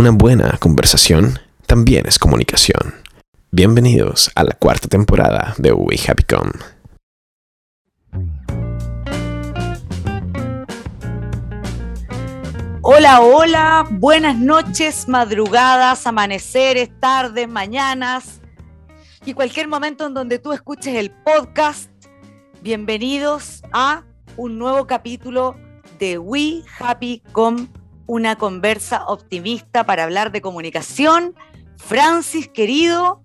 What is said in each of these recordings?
Una buena conversación también es comunicación. Bienvenidos a la cuarta temporada de We Happy Come. Hola, hola, buenas noches, madrugadas, amaneceres, tardes, mañanas y cualquier momento en donde tú escuches el podcast. Bienvenidos a un nuevo capítulo de We Happy Come, una conversa optimista para hablar de comunicación. Francis, querido,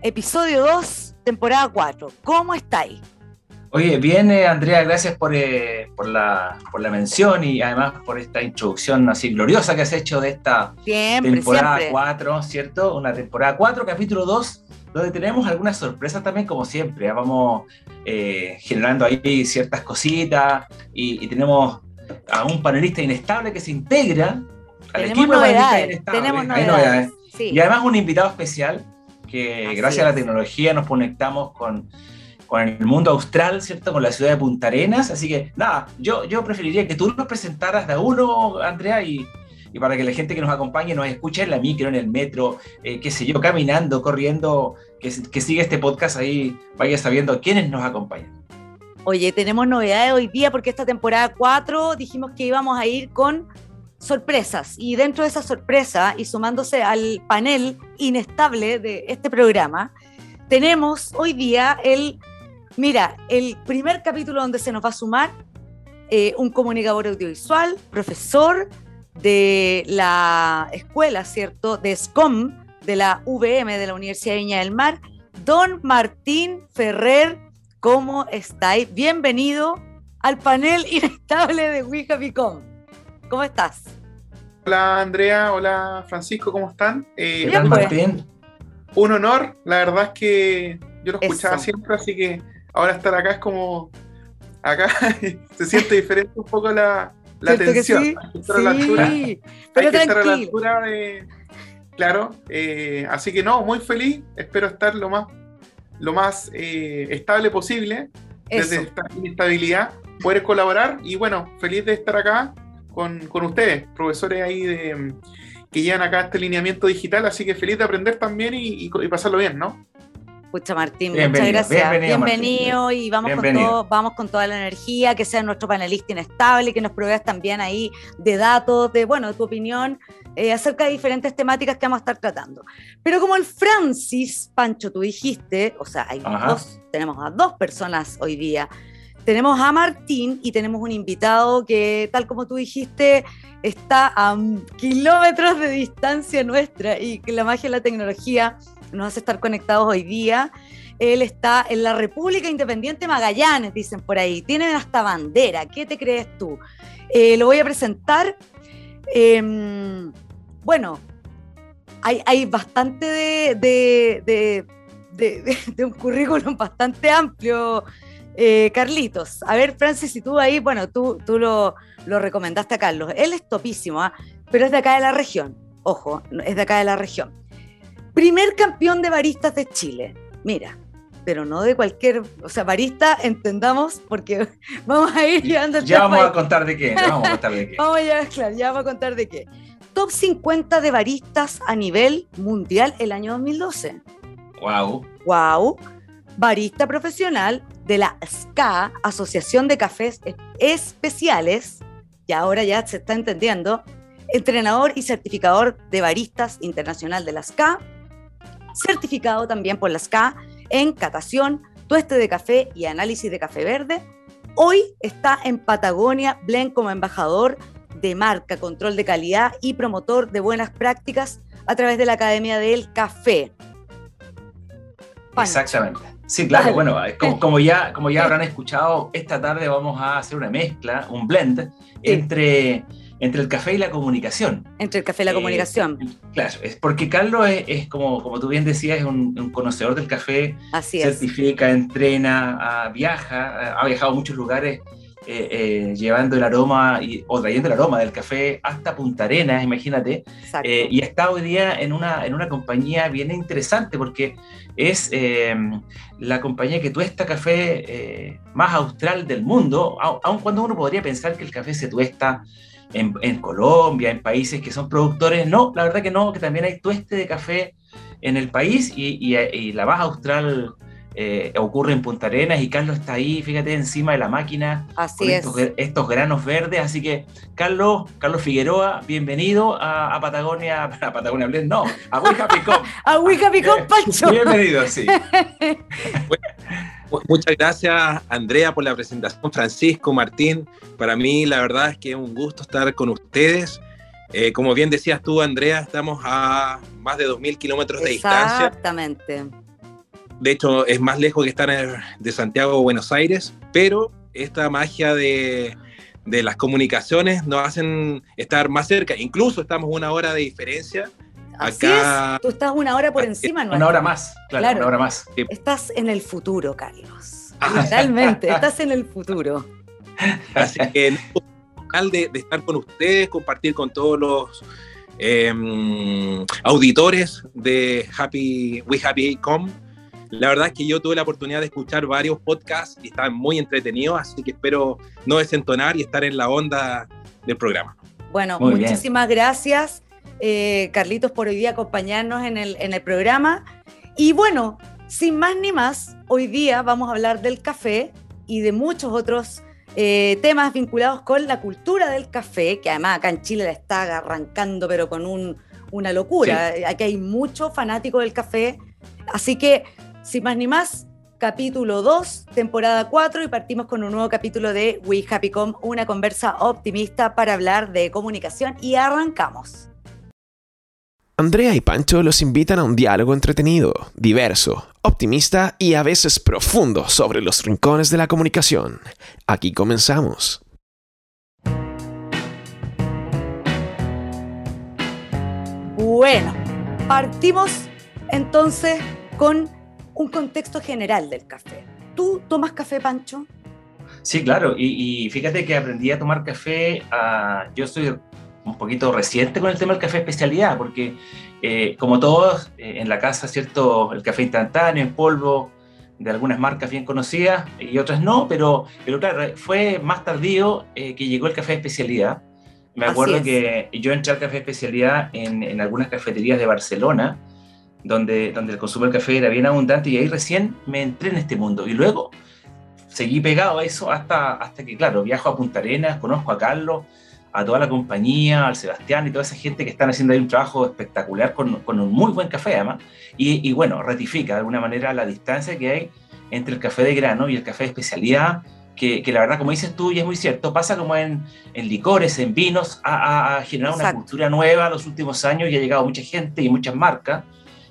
episodio 2, temporada 4. ¿Cómo estáis? Oye, bien, eh, Andrea, gracias por, eh, por, la, por la mención y además por esta introducción así gloriosa que has hecho de esta temporada 4, ¿cierto? Una temporada 4, capítulo 2, donde tenemos algunas sorpresas también, como siempre. Vamos eh, generando ahí ciertas cositas y, tenemos a un panelista inestable que se integra al equipo novedades, Tenemos novedades. Y además un invitado especial que gracias a la tecnología nos conectamos con con el mundo austral, ¿cierto? Con la ciudad de Punta Arenas. Así que, nada, yo, yo preferiría que tú nos presentaras de uno, Andrea, y, y para que la gente que nos acompañe nos escuche en la micro, en el metro, eh, qué sé yo, caminando, corriendo, que, que siga este podcast ahí, vaya sabiendo quiénes nos acompañan. Oye, tenemos novedades hoy día porque esta temporada 4 dijimos que íbamos a ir con sorpresas y dentro de esa sorpresa y sumándose al panel inestable de este programa, tenemos hoy día el Mira, el primer capítulo donde se nos va a sumar eh, un comunicador audiovisual, profesor de la escuela, ¿cierto? De SCOM, de la VM, de la Universidad de Viña del Mar, don Martín Ferrer. ¿Cómo estáis? Bienvenido al panel inestable de Wicapicom. ¿Cómo estás? Hola Andrea, hola Francisco, ¿cómo están? Eh, Bien, pues. Martín? Un honor, la verdad es que yo lo escuchaba siempre, así que ahora estar acá es como, acá se siente diferente un poco la, la tensión. Sí, sí. la altura, pero hay que estar a la altura de, claro, eh, así que no, muy feliz, espero estar lo más, lo más eh, estable posible, desde esta inestabilidad, poder colaborar y bueno, feliz de estar acá con, con ustedes, profesores ahí de que llevan acá este lineamiento digital, así que feliz de aprender también y, y pasarlo bien, ¿no? Pucha Martín, muchas gracias. Bienvenido, y vamos con todo, vamos con toda la energía, que sea nuestro panelista inestable, que nos proveas también ahí de datos, de bueno, de tu opinión eh, acerca de diferentes temáticas que vamos a estar tratando. Pero como el Francis, Pancho, tú dijiste, o sea, hay dos, tenemos a dos personas hoy día. Tenemos a Martín y tenemos un invitado que, tal como tú dijiste, está a kilómetros de distancia nuestra y que la magia de la tecnología nos hace estar conectados hoy día. Él está en la República Independiente Magallanes, dicen por ahí. Tienen hasta bandera. ¿Qué te crees tú? Eh, lo voy a presentar. Em, bueno, hay, bastante de, de, un currículum bastante amplio, eh, Carlitos. A ver, Francis, si tú ahí, bueno, tú, tú lo, lo recomendaste a Carlos. Él es topísimo, ¿ah? pero es de acá de la región. Ojo, es de acá de la región. Primer campeón de baristas de Chile. Mira, pero no de cualquier, o sea, barista, entendamos, porque vamos a ir llevando Ya vamos a contar de qué, vamos a contar de qué. vamos ya, claro, ya vamos a contar de qué. Top 50 de baristas a nivel mundial el año 2012. Wow. Wow. Barista profesional de la SCA, Asociación de Cafés Especiales, y ahora ya se está entendiendo, entrenador y certificador de baristas internacional de la SCA, certificado también por la SCA en catación, tueste de café y análisis de café verde. Hoy está en Patagonia Blend como embajador de marca, control de calidad y promotor de buenas prácticas a través de la Academia del Café. Exactamente. Sí, claro, bueno, como, ya, como ya habrán escuchado, esta tarde vamos a hacer una mezcla, un blend entre entre el café y la comunicación. Entre el café y la eh, comunicación. Claro, es porque Carlos es, como, como tú bien decías, es un, conocedor del café. Así certifica, entrena, viaja, ha viajado a muchos lugares eh, eh, llevando el aroma y, o trayendo el aroma del café hasta Punta Arenas, imagínate. y está hoy día en una, en una compañía bien interesante porque es la compañía que tuesta café más austral del mundo, aun cuando uno podría pensar que el café se tuesta en, Colombia, en países que son productores. No, la verdad que no, que también hay tueste de café en el país y, la baja austral eh, ocurre en Punta Arenas y Carlos está ahí, fíjate, encima de la máquina así es. estos, granos verdes. Así que, Carlos, Carlos Figueroa, bienvenido a, Patagonia, a Patagonia Blend, no, a Ouija Picón. a Ouija Picón, Pancho. Bienvenido, sí. Muchas gracias, Andrea, por la presentación. Francisco, Martín, para mí la verdad es que es un gusto estar con ustedes. Eh, como bien decías tú, Andrea, estamos a más de 2.000 kilómetros de distancia. Exactamente. De hecho, es más lejos que estar de Santiago a Buenos Aires, pero esta magia de, de las comunicaciones nos hacen estar más cerca. Incluso estamos una hora de diferencia Acá, Tú estás una hora por encima, ¿no? Una hora más, claro, una hora más. Estás en el futuro, Carlos. Realmente, estás en el futuro. Así que de, de estar con ustedes, compartir con todos los em, auditores de Happy We Happy Com. La verdad es que yo tuve la oportunidad de escuchar varios podcasts y estaban muy entretenidos, así que espero no desentonar y estar en la onda del programa. Bueno, muchísimas gracias. Eh, Carlitos, por hoy día acompañarnos en el, en el programa. Y bueno, sin más ni más, hoy día vamos a hablar del café y de muchos otros eh, temas vinculados con la cultura del café, que además acá en Chile la está arrancando, pero con un, una locura. Aquí hay muchos fanáticos del café. Así que, sin más ni más, capítulo 2, temporada 4, y partimos con un nuevo capítulo de We Happy Com, una conversa optimista para hablar de comunicación, y arrancamos. Andrea y Pancho los invitan a un diálogo entretenido, diverso, optimista y a veces profundo sobre los rincones de la comunicación. Aquí comenzamos. Bueno, partimos entonces con un contexto general del café. ¿Tú tomas café, Pancho? Sí, claro, y, fíjate que aprendí a tomar café, ah, yo soy un poquito reciente con el tema del café especialidad, porque eh, como todos eh, en la casa, ¿cierto? El café instantáneo en polvo de algunas marcas bien conocidas y otras no, pero, pero claro, fue más tardío eh, que llegó el café especialidad. Me acuerdo que yo entré al café especialidad en, en, algunas cafeterías de Barcelona, donde, donde el consumo del café era bien abundante y ahí recién me entré en este mundo. Y luego seguí pegado a eso hasta, hasta que, claro, viajo a Punta Arenas, conozco a Carlos, a toda la compañía, al Sebastián y toda esa gente que están haciendo ahí un trabajo espectacular con, con un muy buen café además. Y, y, bueno, ratifica de alguna manera la distancia que hay entre el café de grano y el café de especialidad, que, que la verdad, como dices tú, y es muy cierto, pasa como en, en licores, en vinos, ha, generado una cultura nueva los últimos años y ha llegado mucha gente y muchas marcas.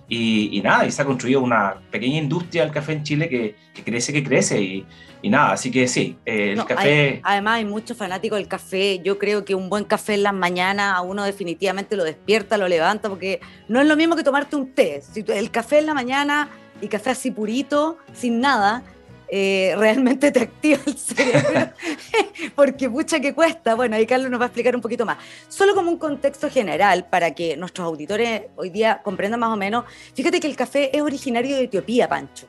Y, y, nada, y se ha construido una pequeña industria del café en Chile que, que crece, que crece. Y, y nada, así que sí, eh, el café... además hay muchos fanáticos del café. Yo creo que un buen café en las mañanas a uno definitivamente lo despierta, lo levanta, porque no es lo mismo que tomarte un té. Si el café en la mañana y café así purito, sin nada, eh, realmente te activa el cerebro, porque mucha que cuesta. Bueno, ahí Carlos nos va a explicar un poquito más. Solo como un contexto general para que nuestros auditores hoy día comprendan más o menos, fíjate que el café es originario de Etiopía, Pancho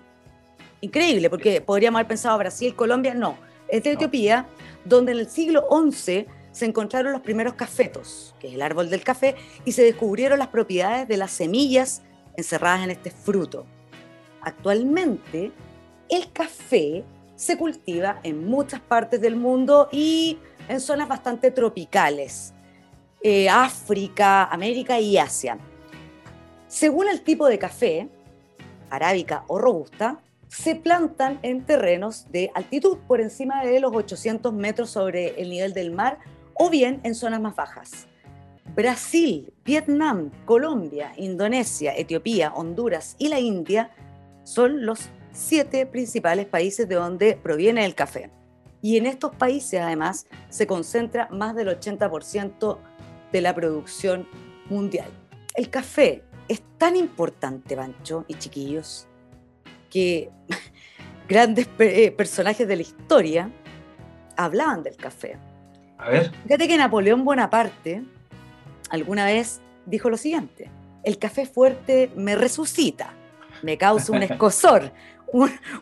increíble, porque podríamos haber pensado Brasil, Colombia, no, es de Etiopía, donde en el siglo XI se encontraron los primeros cafetos, que es el árbol del café, y se descubrieron las propiedades de las semillas encerradas en este fruto. Actualmente, el café se cultiva en muchas partes del mundo y en zonas bastante tropicales, eh, África, América y Asia. Según el tipo de café, arábica o robusta, se plantan en terrenos de altitud por encima de los 800 metros sobre el nivel del mar o bien en zonas más bajas. Brasil, Vietnam, Colombia, Indonesia, Etiopía, Honduras y la India son los siete principales países de donde proviene el café. Y en estos países además se concentra más del 80% de la producción mundial. El café es tan importante, Bancho y chiquillos, que grandes eh, personajes de la historia hablaban del café. A ver. Fíjate que Napoleón Bonaparte alguna vez dijo lo siguiente: el café fuerte me resucita, me causa un escosor,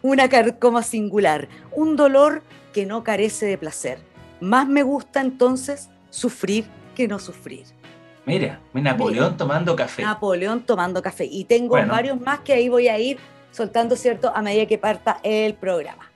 una carcoma singular, un dolor que no carece de placer. Más me gusta entonces sufrir que no sufrir. Mira, Napoleón tomando café. Napoleón tomando café. Y tengo varios más que ahí voy a ir soltando, ¿cierto? A medida que parta el programa.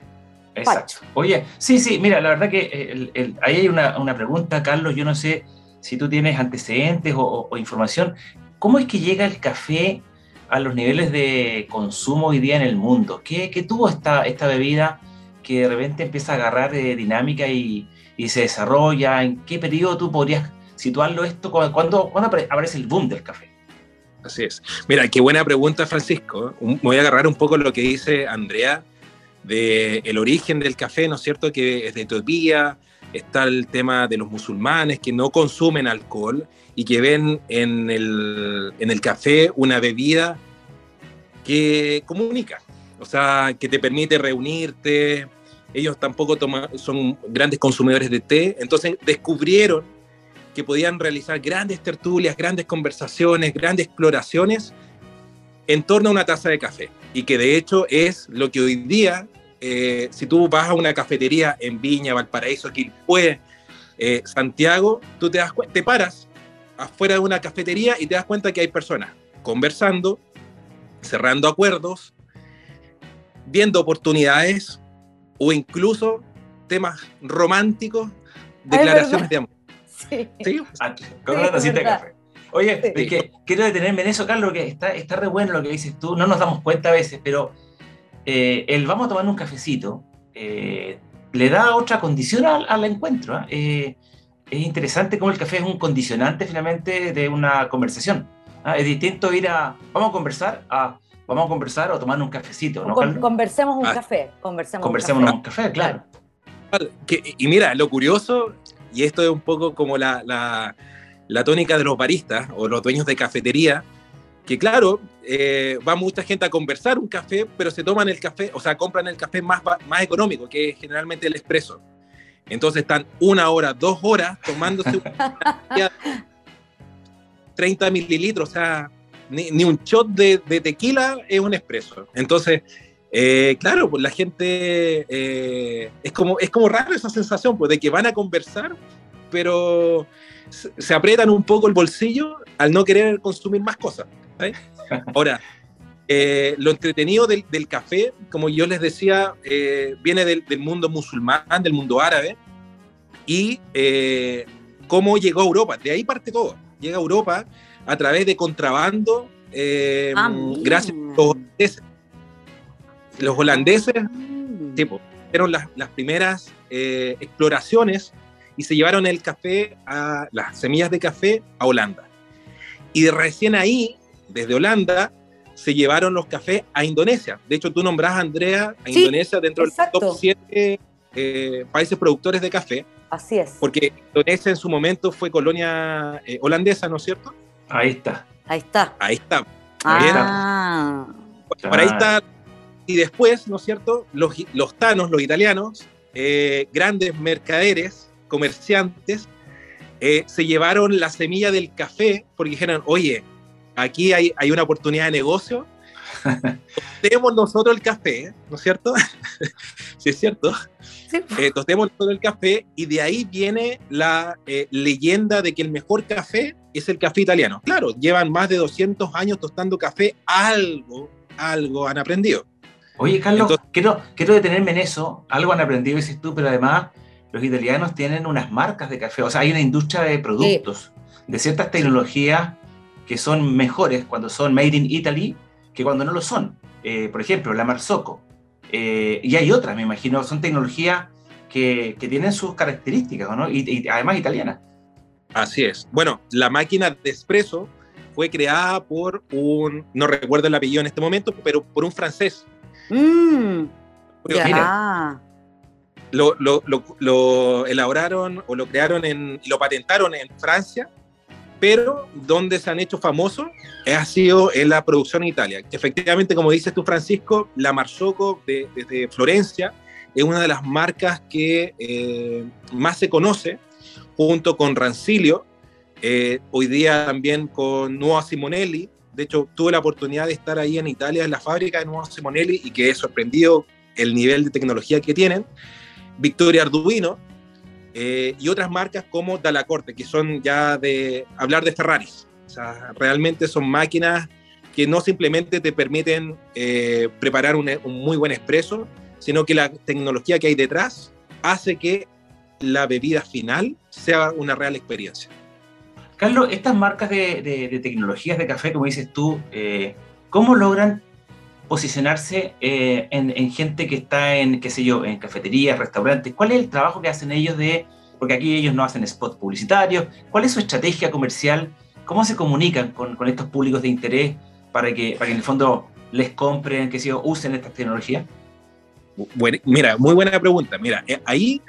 Exacto. Oye, sí, sí, mira, la verdad que ahí hay una, pregunta, Carlos, yo no sé si tú tienes antecedentes o, información. ¿Cómo es que llega el café a los niveles de consumo hoy día en el mundo? ¿Qué, tuvo esta, esta bebida que de repente empieza a agarrar de dinámica y, y se desarrolla? ¿En qué periodo tú podrías situarlo esto? ¿Cuándo, aparece el boom del café? Así es. Mira, qué buena pregunta, Francisco. voy a agarrar un poco lo que dice Andrea de el origen del café, ¿no es cierto? Que es de Etiopía, está el tema de los musulmanes que no consumen alcohol y que ven en el, en el café una bebida que comunica, o sea, que te permite reunirte. Ellos tampoco son grandes consumidores de té, entonces descubrieron que podían realizar grandes tertulias, grandes conversaciones, grandes exploraciones en torno a una taza de café. Y que de hecho es lo que hoy día, eh, si tú vas a una cafetería en Viña, Valparaíso, Quilpué, eh, Santiago, tú te, das te paras afuera de una cafetería y te das cuenta que hay personas conversando, cerrando acuerdos, viendo oportunidades o incluso temas románticos, declaraciones de amor. Sí. ¿Sí? con una tacita de café. Oye, que quiero detenerme en eso, Carlos, que está, está re bueno lo que dices tú. No nos damos cuenta a veces, pero eh, el vamos a tomar un cafecito eh, le da otra condición al, encuentro. ¿ah? Eh, es interesante cómo el café es un condicionante finalmente de una conversación. ¿ah? Es distinto ir a, vamos a conversar, a, vamos a conversar o tomar un cafecito. ¿no, conversemos un ah. café. Conversemos, conversemos un café, claro. y mira, lo curioso y esto es un poco como la, la, tónica de los baristas o los dueños de cafetería, que claro, eh, va mucha gente a conversar un café, pero se toman el café, o sea, compran el café más, más económico, que es generalmente el expreso. Entonces están una hora, dos horas tomándose 30 mililitros, o sea, ni, un shot de, de, tequila es un expreso. Entonces, eh, claro, pues la gente eh, es, como, es como raro esa sensación, pues de que van a conversar, pero se, aprietan un poco el bolsillo al no querer consumir más cosas. Ahora, eh, lo entretenido del, café, como yo les decía, viene del, mundo musulmán, del mundo árabe, y cómo llegó a Europa. De ahí parte todo. Llega a Europa a través de contrabando, ah, gracias a los los holandeses tipo, hicieron las, las primeras eh, exploraciones y se llevaron el café, a las semillas de café a Holanda. Y de recién ahí, desde Holanda, se llevaron los cafés a Indonesia. De hecho, tú nombras a Andrea a Indonesia dentro del top 7 eh, países productores de café. Así es. Porque Indonesia en su momento fue colonia eh, holandesa, ¿no es cierto? Ahí está. Ahí está. Ahí está. Ah. Por ahí está y después, ¿no es cierto?, los, los tanos, los italianos, eh, grandes mercaderes, comerciantes, eh, se llevaron la semilla del café porque dijeron, oye, aquí hay, hay una oportunidad de negocio, tostemos nosotros el café, ¿no es cierto? sí, es cierto. Sí. Eh, tostemos nosotros el café y de ahí viene la leyenda de que el mejor café es el café italiano. Claro, llevan más de 200 años tostando café, algo, algo han aprendido. Oye, Carlos, quiero, quiero detenerme en eso. Algo han aprendido, dices tú, pero además los italianos tienen unas marcas de café. O sea, hay una industria de productos, de ciertas tecnologías que son mejores cuando son made in Italy que cuando no lo son. Eh, por ejemplo, la Marzocco. Eh, y hay otras, me imagino, son tecnologías que, que tienen sus características, ¿no? Y, y, además italianas. Así es. Bueno, la máquina de espresso fue creada por un, no recuerdo el apellido en este momento, pero por un francés Mm, lo, lo, lo, elaboraron o lo crearon en, y lo patentaron en Francia, pero donde se han hecho famosos ha sido en la producción en Italia. Efectivamente, como dices tú, Francisco, la Marzocco de, Florencia es una de las marcas que eh, más se conoce, junto con Rancilio, eh, hoy día también con Nuova Simonelli, de hecho, tuve la oportunidad de estar ahí en Italia, en la fábrica de Nuevo Simonelli, y que he sorprendido el nivel de tecnología que tienen. Victoria Arduino, eh, y otras marcas como Dalacorte, que son ya de hablar de Ferraris. O sea, realmente son máquinas que no simplemente te permiten eh, preparar un, muy buen expreso, sino que la tecnología que hay detrás hace que la bebida final sea una real experiencia. Carlos, estas marcas de, tecnologías de café, como dices tú, eh, ¿cómo logran posicionarse eh, en, gente que está en, qué sé yo, en cafeterías, restaurantes? ¿Cuál es el trabajo que hacen ellos de, porque aquí ellos no hacen spots publicitarios, cuál es su estrategia comercial? ¿Cómo se comunican con, estos públicos de interés para que, para que en el fondo les compren, que sé yo, usen estas tecnologías? Bueno, mira, muy buena pregunta. Mira, eh, ahí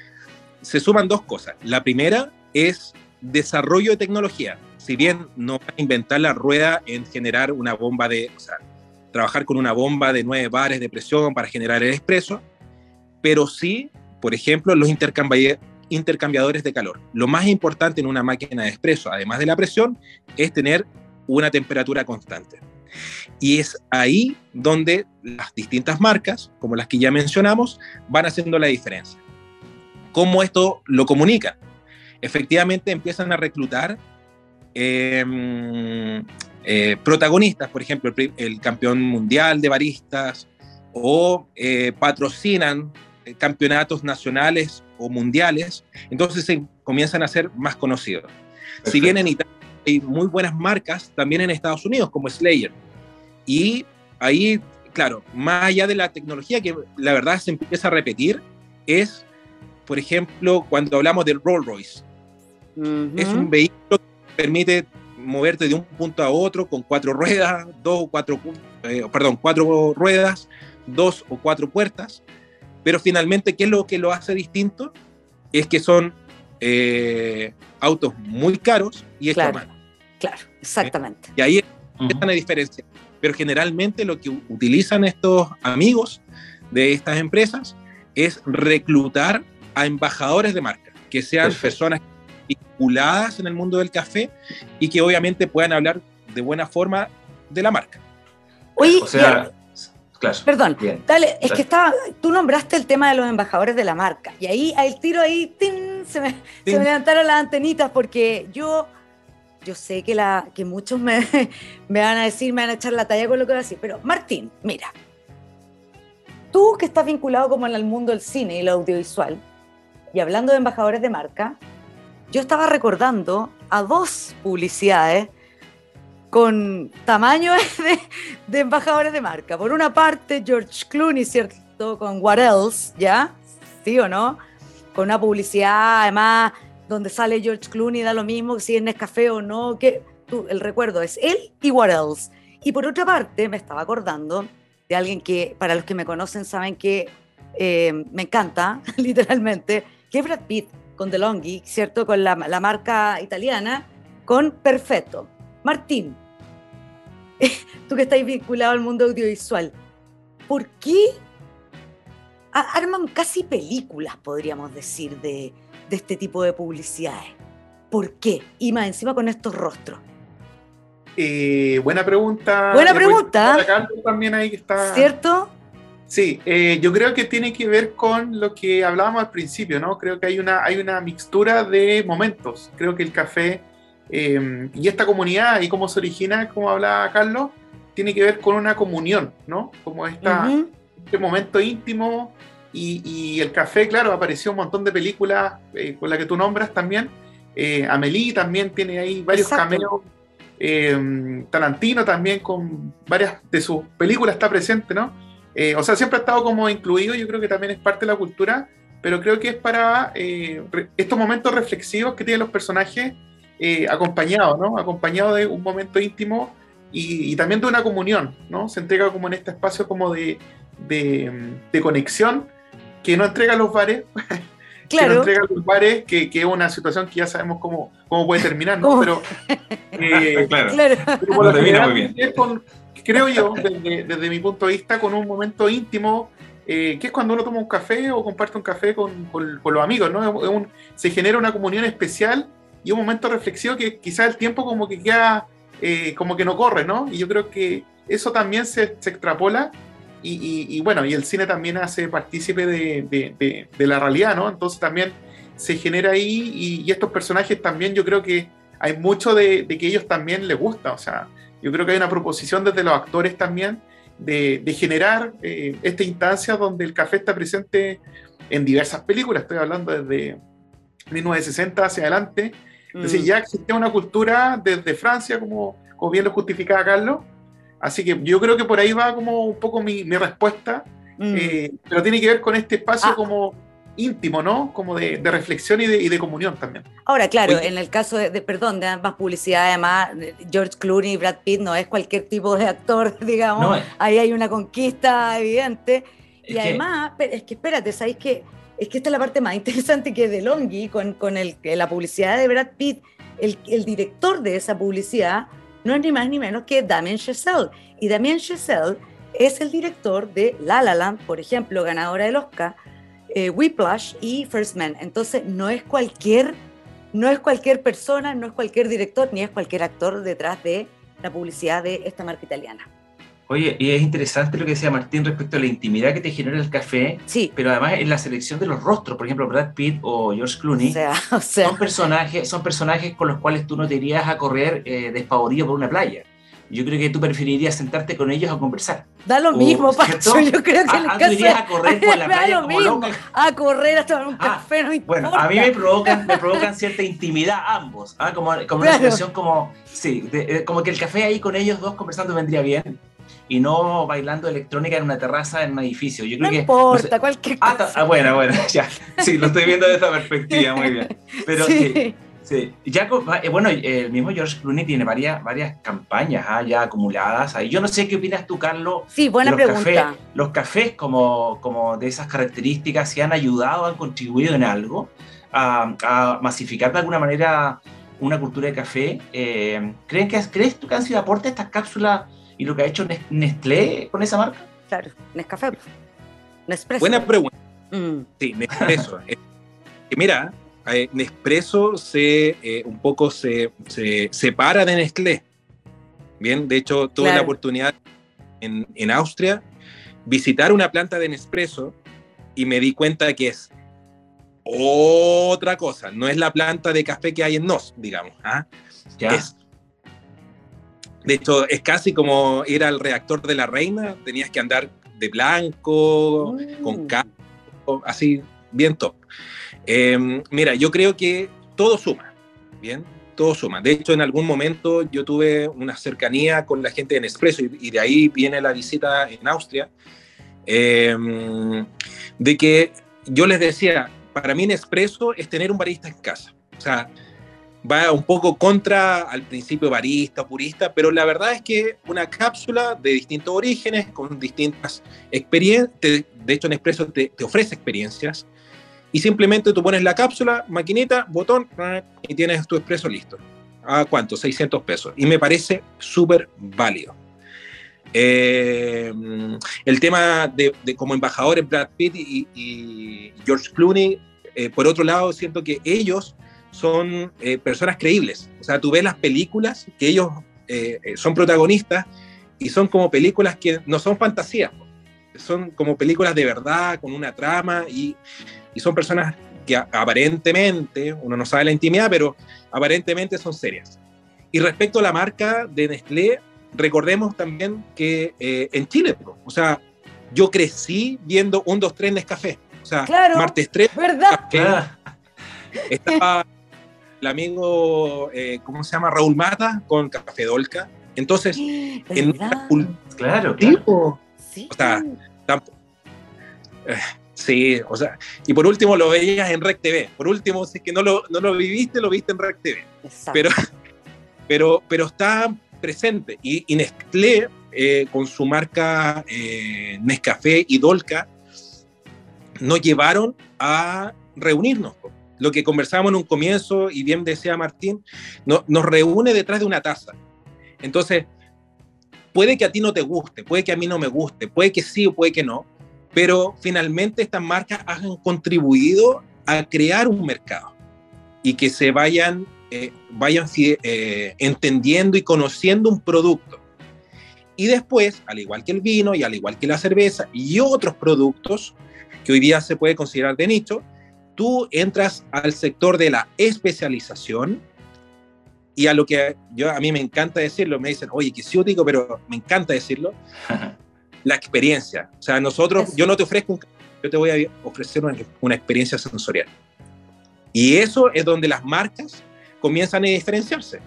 se suman dos cosas. La primera es desarrollo de tecnología. Si bien no inventar la rueda en generar una bomba de, trabajar con una bomba de nueve bares de presión para generar el expreso, pero sí, por ejemplo, los intercambiadores de calor. Lo más importante en una máquina de expreso, además de la presión, es tener una temperatura constante. Y es ahí donde las distintas marcas, como las que ya mencionamos, van haciendo la diferencia. ¿Cómo esto lo comunica? Efectivamente empiezan a reclutar eh, eh, protagonistas, por ejemplo, el, campeón mundial de baristas, o eh, patrocinan eh, campeonatos nacionales o mundiales, entonces se comienzan a ser más conocidos. Si bien en Italia hay muy buenas marcas, también en Estados Unidos, como Slayer. Y ahí, claro, más allá de la tecnología que la verdad se empieza a repetir, es, por ejemplo, cuando hablamos del Rolls Royce. Es un vehículo que permite moverte de un punto a otro con cuatro ruedas, dos o cuatro, eh, perdón, cuatro ruedas, dos o cuatro puertas, pero finalmente, ¿qué es lo que lo hace distinto? Es que son eh, autos muy caros y hechos claro, Claro, exactamente. Y ahí está la diferencia. Pero generalmente lo que utilizan estos amigos de estas empresas es reclutar a embajadores de marca, que sean personas vinculadas en el mundo del café y que obviamente puedan hablar de buena forma de la marca. Oye, perdón, dale, es que estaba, tú nombraste el tema de los embajadores de la marca y ahí, el tiro ahí, se, me, levantaron las antenitas porque yo, yo sé que, la, que muchos me, me van a decir, me van a echar la talla con lo que voy a decir, pero Martín, mira, tú que estás vinculado como en el mundo del cine y el audiovisual, y hablando de embajadores de marca, yo estaba recordando a dos publicidades con tamaño de, embajadores de marca. Por una parte, George Clooney, ¿cierto? Con What Else, ¿ya? ¿Sí o no? Con una publicidad, además, donde sale George Clooney, da lo mismo si es Nescafé o no, que tú, el recuerdo es él y What Else. Y por otra parte, me estaba acordando de alguien que, para los que me conocen, saben que eh, me encanta, literalmente, que Brad Pitt con DeLonghi, ¿cierto? Con la, marca italiana, con Perfetto. Martín, tú que estás vinculado al mundo audiovisual, ¿por qué arman casi películas, podríamos decir, de, este tipo de publicidades? ¿Por qué? Y más encima con estos rostros. Eh, buena pregunta. Buena pregunta. También ahí está. ¿Cierto? Sí, eh, yo creo que tiene que ver con lo que hablábamos al principio, ¿no? Creo que hay una, hay una mixtura de momentos. Creo que el café eh, y esta comunidad y cómo se origina, como hablaba Carlos, tiene que ver con una comunión, ¿no? Como esta, este momento íntimo y, el café, claro, apareció un montón de películas eh, con la que tú nombras también. Amelie también tiene ahí varios cameos. Tarantino también con varias de sus películas está presente, ¿no? Eh, o sea, siempre ha estado como incluido, yo creo que también es parte de la cultura, pero creo que es para eh, estos momentos reflexivos que tienen los personajes eh, acompañados, ¿no? Acompañados de un momento íntimo y, también de una comunión, ¿no? Se entrega como en este espacio como de, de, conexión que no entrega los bares. Claro. que no entrega los bares, que, que, es una situación que ya sabemos cómo, cómo puede terminar, ¿no? Pero, claro. Pero termina muy bien creo yo, desde, mi punto de vista, con un momento íntimo, eh, que es cuando uno toma un café o comparte un café con, los amigos, ¿no? se genera una comunión especial y un momento reflexivo que quizás el tiempo como que queda, eh, como que no corre, ¿no? Y yo creo que eso también se, extrapola y, bueno, y el cine también hace partícipe de, la realidad, ¿no? Entonces también se genera ahí y, estos personajes también yo creo que hay mucho de, que ellos también les gusta, o sea, yo creo que hay una proposición desde los actores también de, generar eh, esta instancia donde el café está presente en diversas películas, estoy hablando desde 1960 hacia adelante, es decir, mm. ya existía una cultura desde Francia, como, como bien lo justificaba Carlos, así que yo creo que por ahí va como un poco mi, mi respuesta, mm. eh, pero tiene que ver con este espacio ah. como íntimo, ¿no? Como de, reflexión y de, comunión también. Ahora, claro, en el caso de, perdón, de ambas publicidades, además, George Clooney y Brad Pitt no es cualquier tipo de actor, digamos, ahí hay una conquista evidente. y además, es que espérate, ¿sabéis que Es que esta es la parte más interesante que de Longi, con, con el, la publicidad de Brad Pitt, el, el director de esa publicidad no es ni más ni menos que Damien Chazelle. Y Damien Chazelle es el director de La La Land, por ejemplo, ganadora del Oscar, eh, Whiplash y First Man. Entonces no es cualquier, no es cualquier persona, no es cualquier director, ni es cualquier actor detrás de la publicidad de esta marca italiana. Oye, y es interesante lo que decía Martín respecto a la intimidad que te genera el café, sí. pero además en la selección de los rostros, por ejemplo, Brad Pitt o George Clooney, son, personajes, son personajes con los cuales tú no te irías a correr eh, despavorido por una playa yo creo que tú preferirías sentarte con ellos a conversar. Da lo mismo, Pacho, yo creo que ah, el ah, a correr por la playa como loca. A correr a tomar un ah, café, no Bueno, a mí me provocan, me provocan cierta intimidad ambos, ¿ah? como, como una situación como, sí, eh, como que el café ahí con ellos dos conversando vendría bien y no bailando electrónica en una terraza en un edificio. Yo creo no que, importa, cualquier cosa. Ah, bueno, bueno, ya. Sí, lo estoy viendo de esta perspectiva, muy bien. Pero sí. Sí, ya, eh, bueno, el mismo George Clooney tiene varias, varias campañas ¿ah? ya acumuladas ahí. Yo no sé qué opinas tú, Carlos. Sí, buena los pregunta. Cafés, los cafés como, como de esas características, ¿se han ayudado, han contribuido en algo a, masificar de alguna manera una cultura de café? Eh, ¿creen que, ¿Crees tú que han sido aporte estas cápsulas y lo que ha hecho Nestlé con esa marca? Claro, Nescafé. Nespresso. Buena pregunta. Mm. Sí, Nespresso. Eh, mira, eh, Nespresso se, eh, un poco se, se, separa de Nestlé. Bien, de hecho, tuve la oportunidad en, en, Austria visitar una planta de Nespresso y me di cuenta que es otra cosa. No es la planta de café que hay en Nos, digamos. ¿ah? Ya. de hecho, es casi como ir al reactor de la reina. Tenías que andar de blanco, con mm. campo, así, bien top. Em, mira, yo creo que todo suma, ¿bien? Todo suma. De hecho, en algún momento yo tuve una cercanía con la gente de Nespresso y, de ahí viene la visita en Austria, em, de que yo les decía, para mí Nespresso es tener un barista en casa. O sea, va un poco contra al principio barista, purista, pero la verdad es que una cápsula de distintos orígenes, con distintas experiencias, de hecho Nespresso te, te ofrece experiencias, y simplemente tú pones la cápsula, maquinita, botón y tienes tu expreso listo. ¿A cuánto? 600 pesos. Y me parece súper válido. Eh, el tema de, como embajadores Brad Pitt y, George Clooney, eh, por otro lado, siento que ellos son eh, personas creíbles. O sea, tú ves las películas que ellos son protagonistas y son como películas que no son fantasías, son como películas de verdad, con una trama y y son personas que aparentemente, uno no sabe la intimidad, pero aparentemente son serias. Y respecto a la marca de Nestlé, recordemos también que eh, en Chile, o sea, yo crecí viendo un, dos, tres Nescafé. O sea, martes 3. ¿Verdad? estaba el amigo, eh, ¿cómo se llama? Raúl Mata con Café Dolca. Entonces, en claro, tipo, sí. o sea, eh, Sí, o sea, y por último lo veías en Rec TV. Por último, si es que no lo, no lo viviste, lo viste en Rec TV. Pero, pero, pero está presente. Y, Nestlé, eh, con su marca eh, Nescafé y Dolca, nos llevaron a reunirnos. Lo que conversábamos en un comienzo, y bien decía Martín, no, nos reúne detrás de una taza. Entonces, puede que a ti no te guste, puede que a mí no me guste, puede que sí o puede que no, pero finalmente estas marcas han contribuido a crear un mercado y que se vayan, eh, vayan eh, entendiendo y conociendo un producto. Y después, al igual que el vino y al igual que la cerveza y otros productos que hoy día se puede considerar de nicho, tú entras al sector de la especialización y a lo que yo, a mí me encanta decirlo, me dicen, oye, que ciútico, pero me encanta decirlo, la experiencia. O sea, nosotros, yo no te ofrezco un yo te voy a ofrecer una, una, experiencia sensorial. Y eso es donde las marcas comienzan a diferenciarse.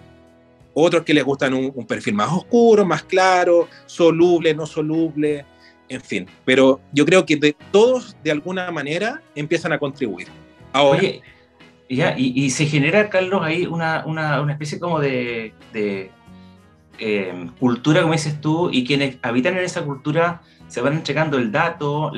Otros que les gustan un, un perfil más oscuro, más claro, soluble, no soluble, en fin. Pero yo creo que de, todos de alguna manera empiezan a contribuir. Ahora, Oye, ya, y, y, se genera, Carlos, ahí una, una, una especie como de, de eh, cultura, como dices tú, y quienes habitan en esa cultura se van entregando el dato,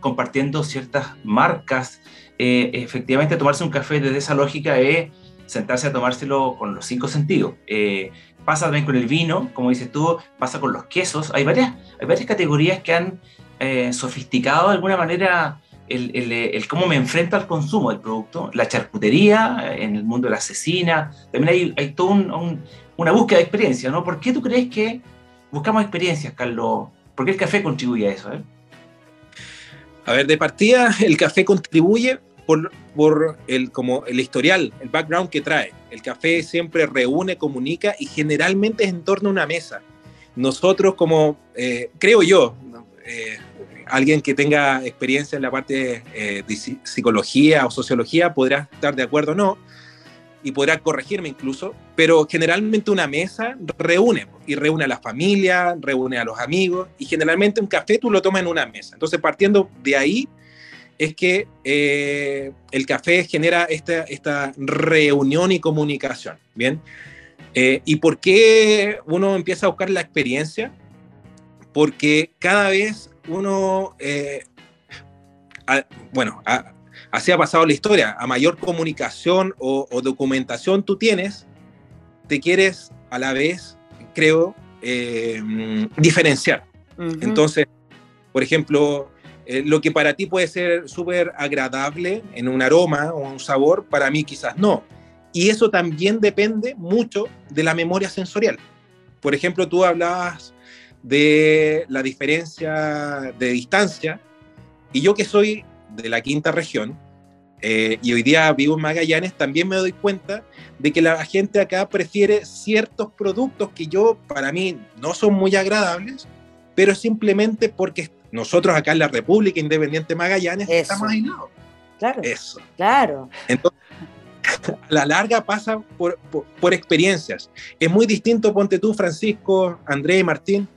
compartiendo ciertas marcas. Eh, efectivamente, tomarse un café desde esa lógica es sentarse a tomárselo con los cinco sentidos. Eh, pasa también con el vino, como dices tú, pasa con los quesos. Hay varias, hay varias categorías que han sofisticado de alguna manera el, cómo me enfrento al consumo del producto. La charcutería, en el mundo de la asesina, también hay, hay toda un, una búsqueda de experiencia, ¿no? ¿Por qué tú crees que buscamos experiencias, Carlos? ¿Por qué el café contribuye a eso? Eh? A ver, de partida, el café contribuye por, por, el, como el historial, el background que trae. El café siempre reúne, comunica y generalmente es en torno a una mesa. Nosotros como, eh, creo yo, eh, alguien que tenga experiencia en la parte de psicología o sociología podrá estar de acuerdo o no, y podrá corregirme incluso, pero generalmente una mesa reúne y reúne a la familia, reúne a los amigos y generalmente un café tú lo tomas en una mesa. Entonces partiendo de ahí es que eh, el café genera esta, esta reunión y comunicación, ¿bien? Eh, ¿Y por qué uno empieza a buscar la experiencia? Porque cada vez uno, eh, bueno, a, así ha pasado la historia. A mayor comunicación o, documentación tú tienes, te quieres a la vez, creo, eh, diferenciar. Entonces, por ejemplo, eh, lo que para ti puede ser súper agradable en un aroma o un sabor, para mí quizás no. Y eso también depende mucho de la memoria sensorial. Por ejemplo, tú hablabas de la diferencia de distancia, y yo que soy de la quinta región, eh, y hoy día vivo en Magallanes, también me doy cuenta de que la gente acá prefiere ciertos productos que yo, para mí, no son muy agradables, pero simplemente porque nosotros acá en la República Independiente Magallanes estamos aislados. Claro. Eso. Claro. Entonces, a la larga pasa por, por, experiencias. Es muy distinto, ponte tú, Francisco, Andrés y Martín,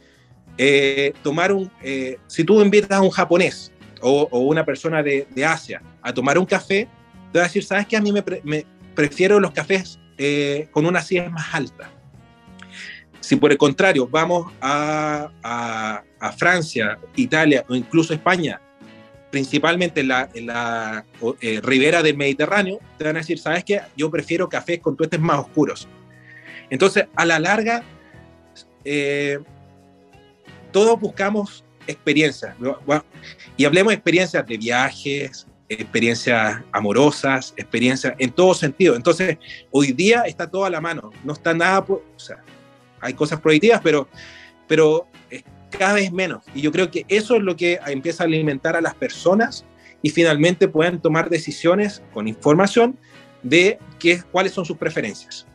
eh, tomar un, eh, si tú invitas a un japonés o, una persona de, Asia a tomar un café, te va a decir, ¿sabes qué? A mí me, prefiero los cafés eh, con una acidez más alta. Si por el contrario vamos a, Francia, Italia o incluso España, principalmente en la, eh, ribera del Mediterráneo, te van a decir, ¿sabes qué? Yo prefiero cafés con tuestes más oscuros. Entonces, a la larga, eh, todos buscamos experiencias. Y hablemos de experiencias de viajes, experiencias amorosas, experiencias en todo sentido. Entonces, hoy día está todo a la mano. No está nada, o sea, hay cosas prohibitivas, pero, pero es cada vez menos. Y yo creo que eso es lo que empieza a alimentar a las personas y finalmente pueden tomar decisiones con información de qué, cuáles son sus preferencias.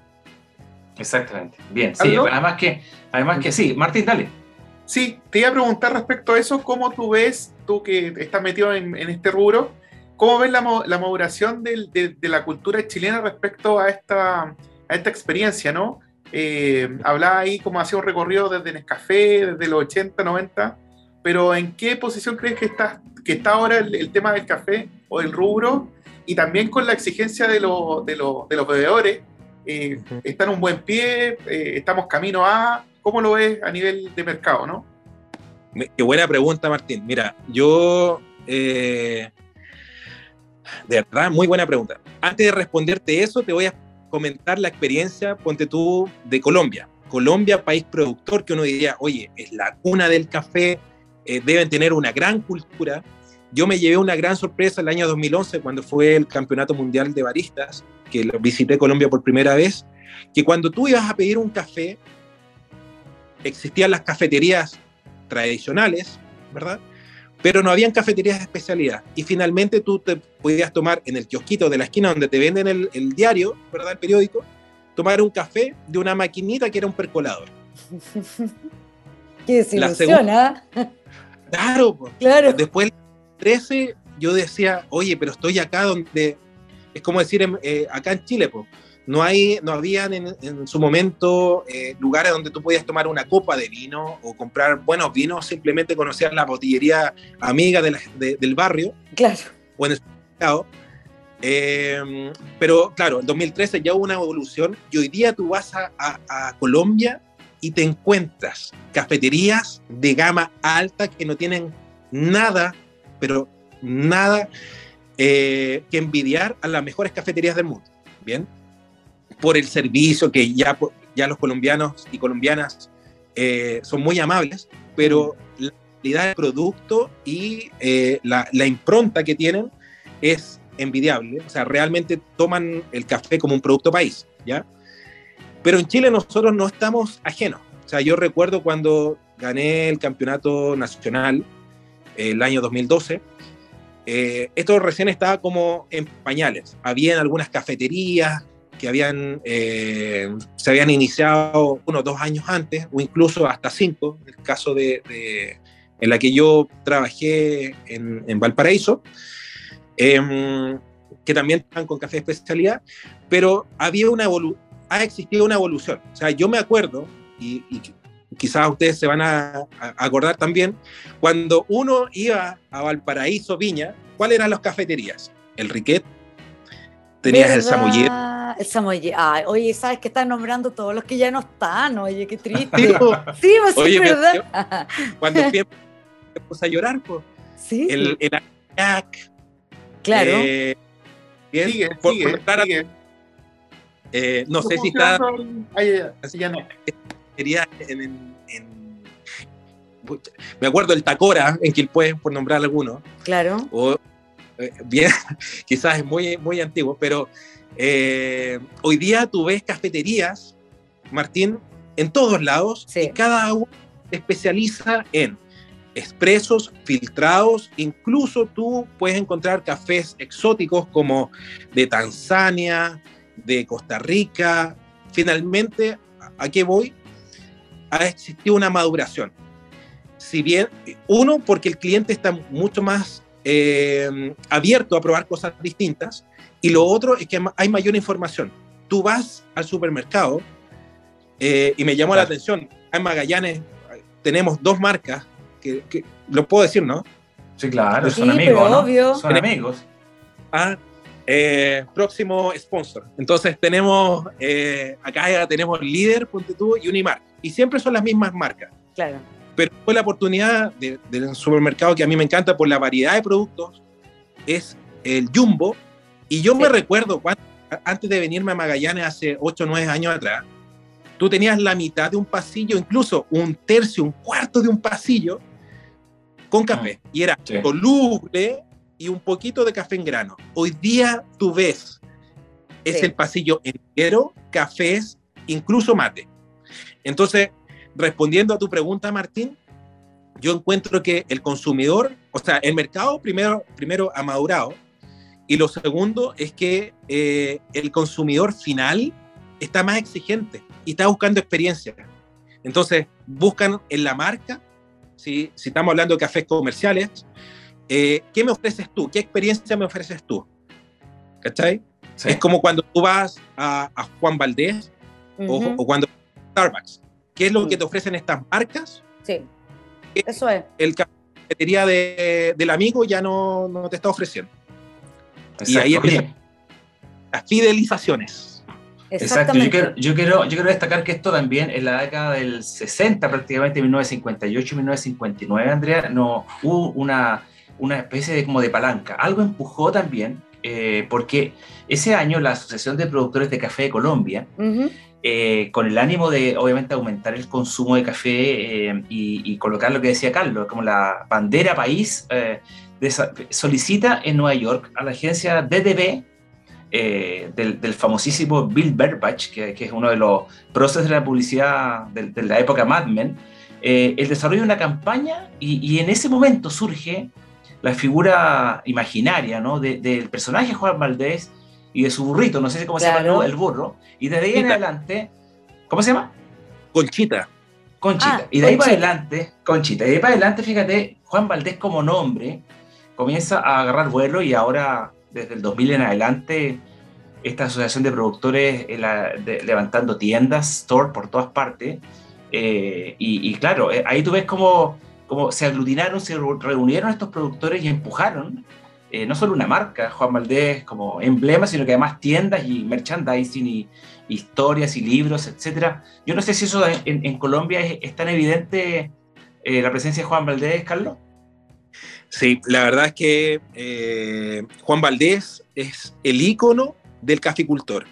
Exactamente. Bien. Sí, además que, además que sí. Martín, dale. Sí, te iba a preguntar respecto a eso, ¿cómo tú ves, tú que estás metido en, este rubro, cómo ves la, maduración de, la cultura chilena respecto a esta, a esta experiencia, ¿no? Eh, hablaba ahí como hacía un recorrido desde Nescafé, desde los 80, 90, pero ¿en qué posición crees que está, que está ahora el, tema del café o del rubro? Y también con la exigencia de, de, de los bebedores, eh, ¿está en un buen pie? Eh, ¿Estamos camino a...? ¿Cómo lo ves a nivel de mercado, no? Qué buena pregunta, Martín. Mira, yo... Eh, de verdad, muy buena pregunta. Antes de responderte eso, te voy a comentar la experiencia, ponte tú, de Colombia. Colombia, país productor, que uno diría, oye, es la cuna del café, eh, deben tener una gran cultura. Yo me llevé una gran sorpresa el año 2011, cuando fue el Campeonato Mundial de Baristas, que visité Colombia por primera vez, que cuando tú ibas a pedir un café, existían las cafeterías tradicionales, ¿verdad? pero no habían cafeterías de especialidad. Y finalmente tú te podías tomar en el kiosquito de la esquina donde te venden el, el diario, ¿verdad? El periódico, tomar un café de una maquinita que era un percolador. Qué desilusión, ¿ah? Claro, claro. Después 13 yo decía, oye, pero estoy acá donde, es como decir, eh, acá en Chile, pues, no, hay, no habían en, su momento eh, lugares donde tú podías tomar una copa de vino o comprar buenos vinos, simplemente conocer la botillería amiga del barrio. Claro. O en el mercado. Eh, pero claro, en 2013 ya hubo una evolución y hoy día tú vas a, a, Colombia y te encuentras cafeterías de gama alta que no tienen nada, pero nada eh, que envidiar a las mejores cafeterías del mundo. Bien, por el servicio que ya, ya los colombianos y colombianas eh, son muy amables, pero la calidad del producto y eh, la, la, impronta que tienen es envidiable. O sea, realmente toman el café como un producto país, ¿ya? Pero en Chile nosotros no estamos ajenos. O sea, yo recuerdo cuando gané el campeonato nacional el año 2012, eh, esto recién estaba como en pañales. Habían algunas cafeterías que habían, eh, se habían iniciado unos dos años antes, o incluso hasta cinco, en el caso de, en la que yo trabajé en, Valparaíso, em, que también están con café de especialidad, pero había una ha existido una evolución. O sea, yo me acuerdo, y, quizás ustedes se van a, acordar también, cuando uno iba a Valparaíso, Viña, ¿cuáles eran las cafeterías? El Riquet, tenías el Samoyed, el Samoyed. oye, ¿sabes que están nombrando todos los que ya no están? Oye, qué triste. sí, pues oye, es verdad. cuando me puse a llorar, pues. Sí. El, el Claro. Eh, bien, sigue, por, sigue, sigue. Eh, no sé si está. ya no. Sería en, en, me acuerdo el Tacora en Quilpue, por nombrar alguno. Claro. O, bien, quizás es muy, muy antiguo, pero eh, hoy día tú ves cafeterías, Martín, en todos lados, y cada uno se especializa en expresos, filtrados, incluso tú puedes encontrar cafés exóticos como de Tanzania, de Costa Rica. Finalmente, ¿a qué voy? Ha existido una maduración. Si bien, uno, porque el cliente está mucho más eh, abierto a probar cosas distintas, y lo otro es que hay mayor información. Tú vas al supermercado eh, y me llamó la atención, en Magallanes tenemos dos marcas, que, lo puedo decir, ¿no? Sí, claro, son amigos. Son amigos. Ah, eh, próximo sponsor. Entonces tenemos, eh, acá tenemos Líder, Ponte tú y Unimark. Y siempre son las mismas marcas. Claro. Pero fue la oportunidad del de supermercado que a mí me encanta por la variedad de productos, es el Jumbo. Y yo me recuerdo cuando, antes de venirme a Magallanes hace 8 o 9 años atrás, tú tenías la mitad de un pasillo, incluso un tercio, un cuarto de un pasillo con café. Ah, y era soluble y un poquito de café en grano. Hoy día tú ves, es el pasillo entero, cafés, incluso mate. Entonces, respondiendo a tu pregunta, Martín, yo encuentro que el consumidor, o sea, el mercado primero, primero ha madurado, y lo segundo es que eh, el consumidor final está más exigente y está buscando experiencia. Entonces, buscan en la marca, si, si estamos hablando de cafés comerciales, eh, ¿qué me ofreces tú? ¿Qué experiencia me ofreces tú? ¿Cachai? Es como cuando tú vas a, Juan Valdés o, cuando Starbucks. ¿Qué es lo que te ofrecen estas marcas? Sí, eso es. El cafetería de, del amigo ya no, no te está ofreciendo. Y ahí empiezan las fidelizaciones. Exacto, yo quiero, yo, quiero, yo quiero destacar que esto también en la década del 60, prácticamente 1958 1959, Andrea, no hubo una una especie de como de palanca. Algo empujó también, eh, porque ese año la Asociación de Productores de Café de Colombia, eh, con el ánimo de obviamente aumentar el consumo de café eh, y, colocar lo que decía Carlos, como la bandera país, solicita en Nueva York a la agencia DDB, del, famosísimo Bill Berbach, que, es uno de los próceres de la publicidad de, de la época Mad Men, eh, el desarrollo de una campaña y, en ese momento surge la figura imaginaria ¿no? del personaje Juan Valdés y de su burrito, no sé cómo se llama el burro, y desde ahí en adelante, ¿cómo se llama? Conchita. Conchita. Ah, y de ahí para adelante, Conchita, y de ahí para adelante, fíjate, Juan Valdés como nombre comienza a agarrar vuelo y ahora, desde el 2000 en adelante, esta asociación de productores eh, levantando tiendas, store por todas partes. Eh, y, claro, eh, ahí tú ves cómo, cómo, se aglutinaron, se reunieron estos productores y empujaron no solo una marca, Juan Valdés, como emblema, sino que además tiendas y merchandising y historias y libros, etc. Yo no sé si eso en, Colombia es, tan evidente la presencia de Juan Valdés, Carlos. Sí, la verdad es que Juan Valdés es el ícono del caficultor.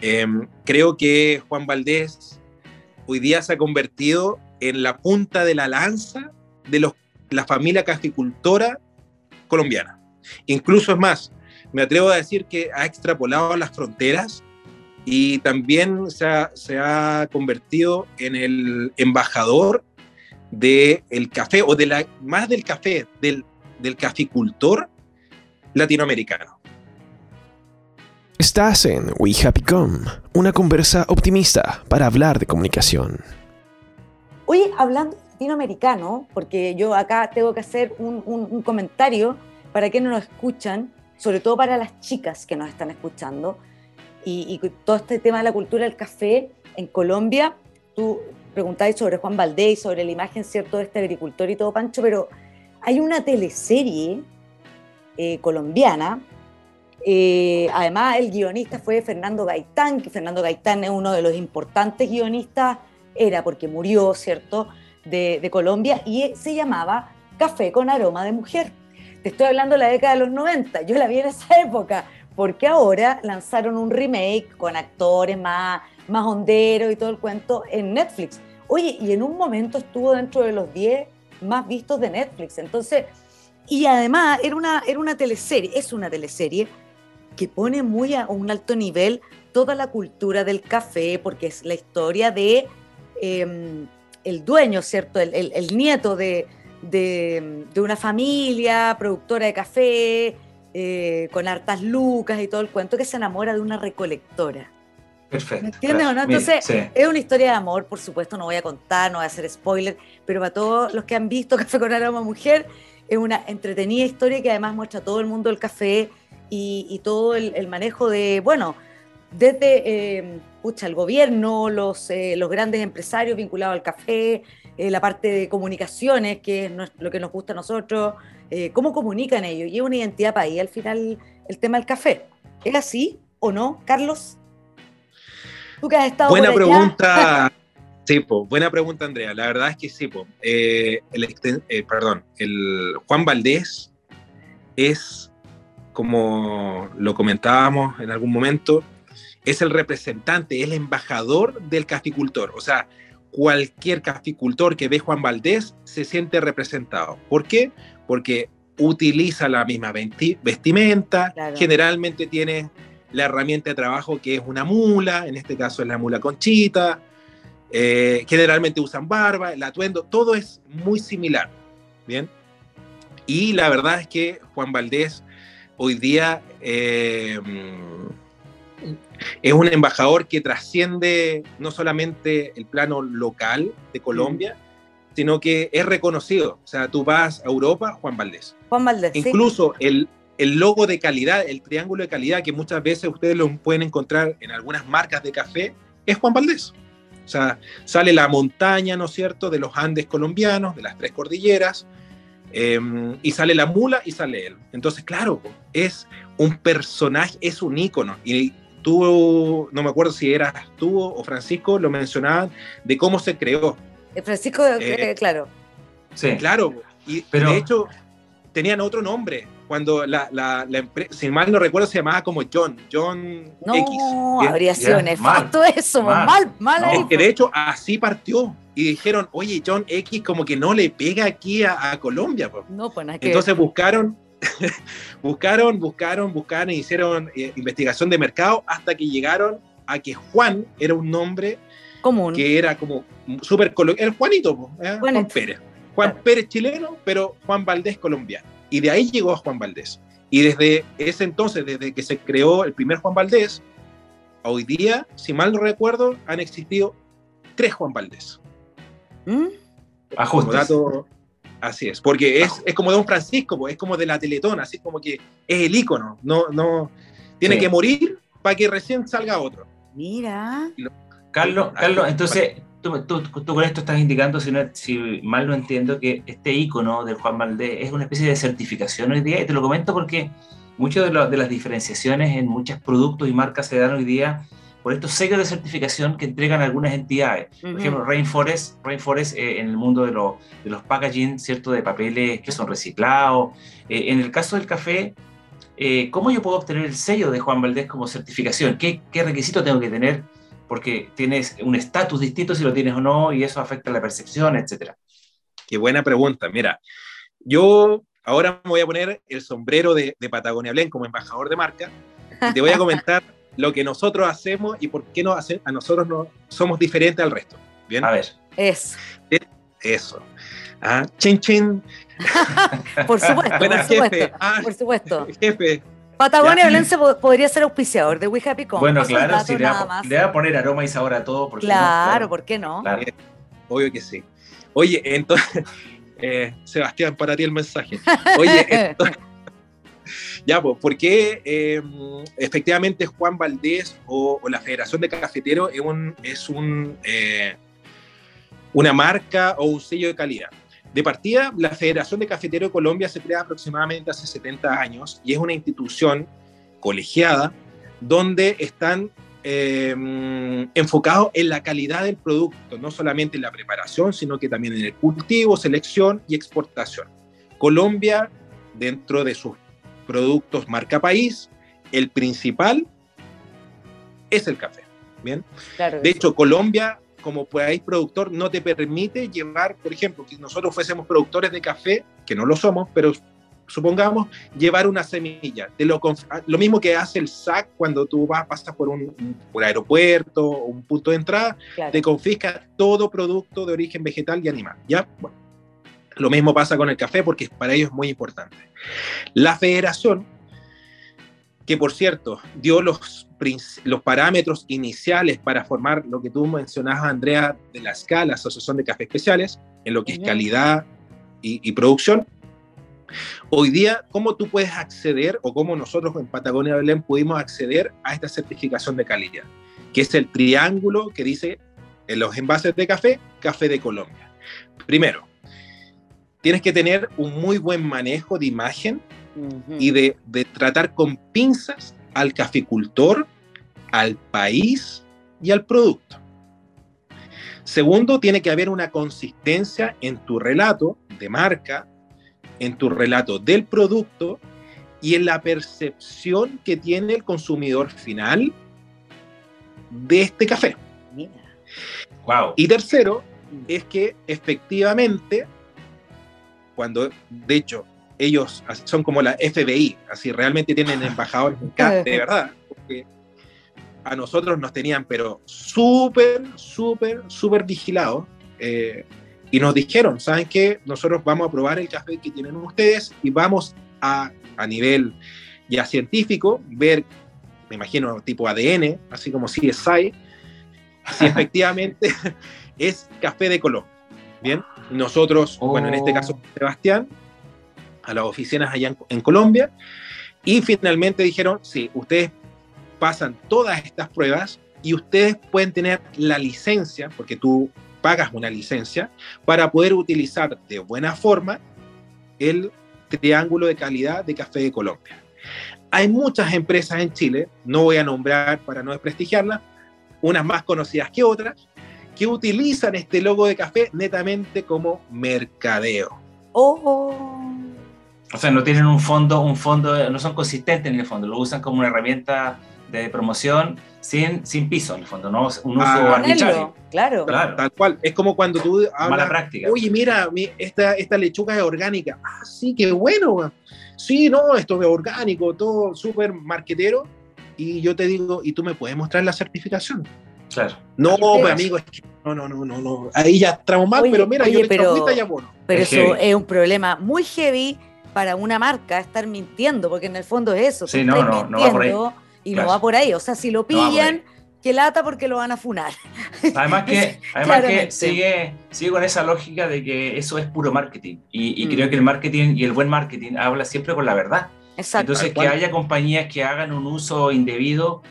Em, creo que Juan Valdés hoy día se ha convertido en la punta de la lanza de la familia caficultora colombiana. Incluso es más, me atrevo a decir que ha extrapolado las fronteras y también se ha, convertido en el embajador del café, o de la, más del café, del, del caficultor latinoamericano. Estás en We Happy Com, una conversa optimista para hablar de comunicación. Hoy hablando latinoamericano, porque yo acá tengo que hacer un, comentario para quienes nos escuchan, sobre todo para las chicas que nos están escuchando, y, todo este tema de la cultura del café en Colombia. Tú preguntáis sobre Juan Valdés, sobre la imagen, ¿cierto?, de este agricultor y todo, Pancho, pero hay una teleserie eh, colombiana eh, además, el guionista fue Fernando Gaitán, que Fernando Gaitán es uno de los importantes guionistas, era porque murió, ¿cierto?, de, Colombia, y se llamaba Café con aroma de mujer. Te estoy hablando de la década de los 90, yo la vi en esa época, porque ahora lanzaron un remake con actores más, más honderos y todo el cuento en Netflix. Oye, y en un momento estuvo dentro de los 10 más vistos de Netflix. Entonces, y además era una, era una teleserie, es una teleserie que pone muy a un alto nivel toda la cultura del café, porque es la historia de em, el dueño, ¿cierto? El, nieto de, una familia productora de café, eh, con hartas lucas y todo el cuento, que se enamora de una recolectora. Perfecto. ¿Me entiendes o no? Entonces, es una historia de amor, por supuesto, no voy a contar, no voy a hacer spoiler, pero para todos los que han visto Café con Aroma Mujer, es una entretenida historia que además muestra todo el mundo del café, y, todo el, manejo de, bueno, desde eh, el gobierno, los, eh, los grandes empresarios vinculados al café, eh, la parte de comunicaciones, que es lo que nos gusta a nosotros, eh, cómo comunican ellos. Y es una identidad país al final el tema del café. ¿Es así o no, Carlos? Tú que has estado Buena pregunta. Sí, buena pregunta, Andrea. La verdad es que sí, el, perdón, el Juan Valdés es como lo comentábamos en algún momento, es el representante, el embajador del caficultor. O sea, cualquier caficultor que ve Juan Valdés se siente representado. ¿Por qué? Porque utiliza la misma vestimenta, generalmente tiene la herramienta de trabajo que es una mula, en este caso es la mula conchita, eh, generalmente usan barba, el atuendo, todo es muy similar, ¿bien? Y la verdad es que Juan Valdés hoy día eh, es un embajador que trasciende no solamente el plano local de Colombia, mm. sino que es reconocido. O sea, tú vas a Europa, Juan Valdés. Juan Valdés. Incluso el, el logo de calidad, el triángulo de calidad que muchas veces ustedes lo pueden encontrar en algunas marcas de café, es Juan Valdés. O sea, sale la montaña, ¿no es cierto?, de los Andes colombianos, de las tres cordilleras, Em, y sale la mula y sale él. Entonces, claro, es un personaje, es un ícono. Y tú, no me acuerdo si eras tú o Francisco, lo mencionaban de cómo se creó. Francisco, eh, eh, claro. Sí. Claro, y Pero... de hecho tenían otro nombre. Cuando la, la, empresa, si mal no recuerdo, se llamaba como John, John no, X. No, habría sido nefasto eso, mal, mal, mal que de hecho así partió y dijeron, oye, John X como que no le pega aquí a, Colombia. No, pues Entonces buscaron, buscaron, buscaron, buscaron y hicieron eh, investigación de mercado hasta que llegaron a que Juan era un nombre común. Que era como súper el Juanito, ¿eh? Juan Pérez. Juan Pérez chileno, pero Juan Valdés colombiano. Y de ahí llegó a Juan Valdés. Y desde ese entonces, desde que se creó el primer Juan Valdés, hoy día, si mal no recuerdo, han existido tres Juan Valdés. ¿Mm? Ajustes. Así es, porque es, es, como de un Francisco, es como de la Teletón, así como que es el ícono, no, no, tiene que morir para que recién salga otro. Mira. Carlos, Carlos, entonces tú, tú, con esto estás indicando, si, si mal no entiendo, que este icono del Juan Valdés es una especie de certificación hoy día, y te lo comento porque muchas de, de, las diferenciaciones en muchos productos y marcas se dan hoy día por estos sellos de certificación que entregan algunas entidades. Por ejemplo, Rainforest, Rainforest eh, en el mundo de, de, los packaging, ¿cierto? De papeles que son reciclados. Eh, en el caso del café, eh, ¿cómo yo puedo obtener el sello de Juan Valdés como certificación? ¿Qué, qué requisito tengo que tener? Porque tienes un estatus distinto si lo tienes o no y eso afecta la percepción, etcétera. Qué buena pregunta. Mira, yo ahora me voy a poner el sombrero de, de Patagonia Blend como embajador de marca y te voy a comentar lo que nosotros hacemos y por qué nos a nosotros no somos diferentes al resto. ¿Bien? A ver. Es. Eso. Ah, chin chin. por supuesto, por supuesto. Ah, por supuesto. Jefe. Patagonia Valencia podría ser auspiciador de We Happy Con. Bueno, claro, sí, le va, le va, a poner aroma y sabor a todo. claro, ¿por qué no? Claro. Obvio que sí. Oye, entonces, eh, Sebastián, para ti el mensaje. Oye, entonces, ya, pues, porque em, efectivamente Juan Valdés o, la Federación de Cafeteros es, un, es un, eh, una marca o un sello de calidad. De partida, la Federación de Cafeteros de Colombia se crea aproximadamente hace 70 años y es una institución colegiada donde están em, enfocados en la calidad del producto, no solamente en la preparación, sino que también en el cultivo, selección y exportación. Colombia, dentro de sus productos marca país, el principal es el café. Bien. de hecho, Colombia, como país productor, no te permite llevar, por ejemplo, que nosotros fuésemos productores de café, que no lo somos, pero supongamos llevar una semilla. De lo, lo mismo que hace el SAC cuando tú vas, pasas por un, por aeropuerto o un punto de entrada, te confisca todo producto de origen vegetal y animal. ¿ya? Bueno, lo mismo pasa con el café porque para ellos es muy importante. La federación, que por cierto dio los, los parámetros iniciales para formar lo que tú mencionabas, Andrea, de la escala Asociación de Café Especiales, en lo que es calidad y, producción, Hoy día, ¿cómo tú puedes acceder o cómo nosotros en Patagonia Belén pudimos acceder a esta certificación de calidad? Que es el triángulo que dice en los envases de café, café de Colombia. Primero, tienes que tener un muy buen manejo de imagen y de, tratar con pinzas al caficultor, al país y al producto. Segundo, tiene que haber una consistencia en tu relato de marca, en tu relato del producto y en la percepción que tiene el consumidor final de este café. Wow. Y tercero, es que efectivamente cuando de hecho ellos son como la FBI, así realmente tienen embajadores de verdad, porque a nosotros nos tenían pero súper, súper, súper vigilados eh, y nos dijeron, ¿saben qué? Nosotros vamos a probar el café que tienen ustedes y vamos a, a nivel ya científico, ver, me imagino, tipo ADN, así como CSI, si efectivamente es café de color. Bien, nosotros, bueno, en este caso, oh. Sebastián, a las oficinas allá en, Colombia, y finalmente dijeron, sí, ustedes pasan todas estas pruebas y ustedes pueden tener la licencia, porque tú pagas una licencia, para poder utilizar de buena forma el triángulo de calidad de café de Colombia. Hay muchas empresas en Chile, no voy a nombrar para no desprestigiarlas, unas más conocidas que otras, que utilizan este logo de café netamente como mercadeo. Oh. O sea, no tienen un fondo, un fondo, no son consistentes en el fondo, lo usan como una herramienta de promoción sin, sin piso, en el fondo, no un uso ah, arbitrario. Claro. claro. Tal cual. Es como cuando tú hablas, Mala práctica. Oye, mira, esta, esta lechuga es orgánica. Ah, sí, qué bueno. Sí, no, esto es orgánico, todo súper marquetero. Y yo te digo, ¿y tú me puedes mostrar la certificación? Claro. No, pues, amigo, es que no, no, no, no, no. Ahí ya estamos mal, pero mira, yo le pero, ya bueno. Pero eso es un problema muy heavy para una marca estar mintiendo, porque en el fondo es eso. Sí, no, no, no va por ahí. Y no va por ahí. O sea, si lo pillan, que lata porque lo van a funar. Además que, además que sigue, sigue con esa lógica de que eso es puro marketing. Y, creo mm. que el marketing y el buen marketing habla siempre con la verdad. Exacto. Entonces, que haya compañías que hagan un uso indebido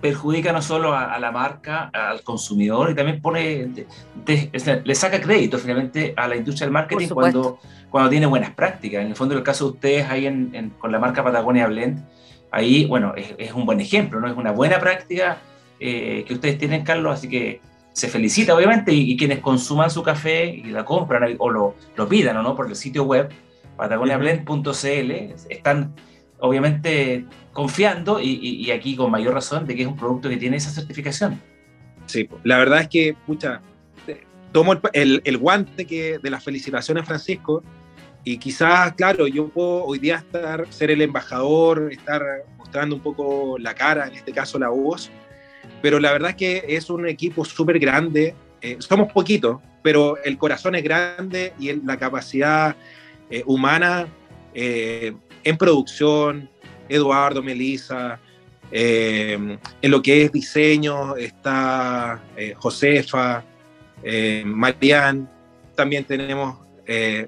perjudica no solo a, la marca, al consumidor, y también pone, le saca crédito finalmente a la industria del marketing cuando, cuando tiene buenas prácticas. En el fondo, el caso de ustedes ahí en, con la marca Patagonia Blend, ahí, bueno, es, es, un buen ejemplo, ¿no? Es una buena práctica eh, que ustedes tienen, Carlos, así que se felicita, obviamente, y, quienes consuman su café y la compran o lo, lo pidan, ¿no? Por el sitio web patagoniablend.cl, están obviamente confiando y, aquí con mayor razón de que es un producto que tiene esa certificación. Sí, la verdad es que, pucha, tomo el, el, guante que, de las felicitaciones, Francisco, y quizás, claro, yo puedo hoy día estar, ser el embajador, estar mostrando un poco la cara, en este caso la voz, pero la verdad es que es un equipo súper grande. Eh, somos poquitos, pero el corazón es grande y la capacidad eh, humana eh, en producción, Eduardo, Melissa, en lo que es diseño está Josefa, Marian, también tenemos,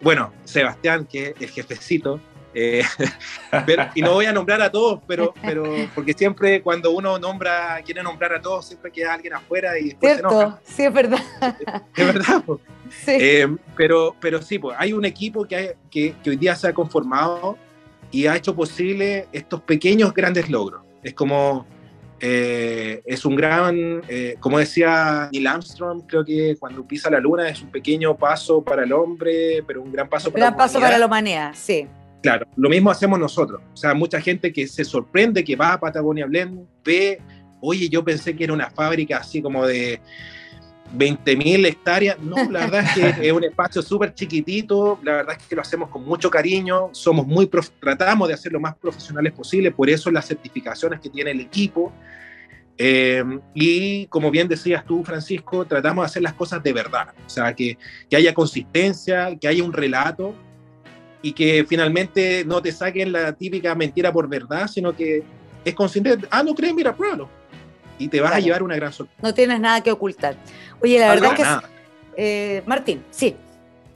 bueno, Sebastián, que es el jefecito, eh, y no voy a nombrar a todos, pero, pero porque siempre cuando uno nombra, quiere nombrar a todos, siempre queda alguien afuera y después Cierto, Sí, es verdad. Es verdad. Eh, pero, pero sí, pues, hay un equipo que, que, hoy día se ha conformado y ha hecho posible estos pequeños grandes logros. Es como, eh, es un gran, como decía Neil Armstrong, creo que cuando pisa la luna es un pequeño paso para el hombre, pero un gran paso para la humanidad. Gran paso para la humanidad, sí. Claro, lo mismo hacemos nosotros. O sea, mucha gente que se sorprende que va a Patagonia Blend, ve, oye, yo pensé que era una fábrica así como de 20.000 hectáreas. No, la verdad es que es un espacio súper chiquitito, la verdad es que lo hacemos con mucho cariño, somos muy tratamos de hacer lo más profesionales posible, por eso las certificaciones que tiene el equipo. Eh, y como bien decías tú, Francisco, tratamos de hacer las cosas de verdad, o sea, que, que haya consistencia, que haya un relato y que finalmente no te saquen la típica mentira por verdad, sino que es consciente, ah, no crees, mira, pruébalo. Y te vas a llevar una gran sorpresa. No tienes nada que ocultar. Oye, la verdad es que... Eh, Martín, sí.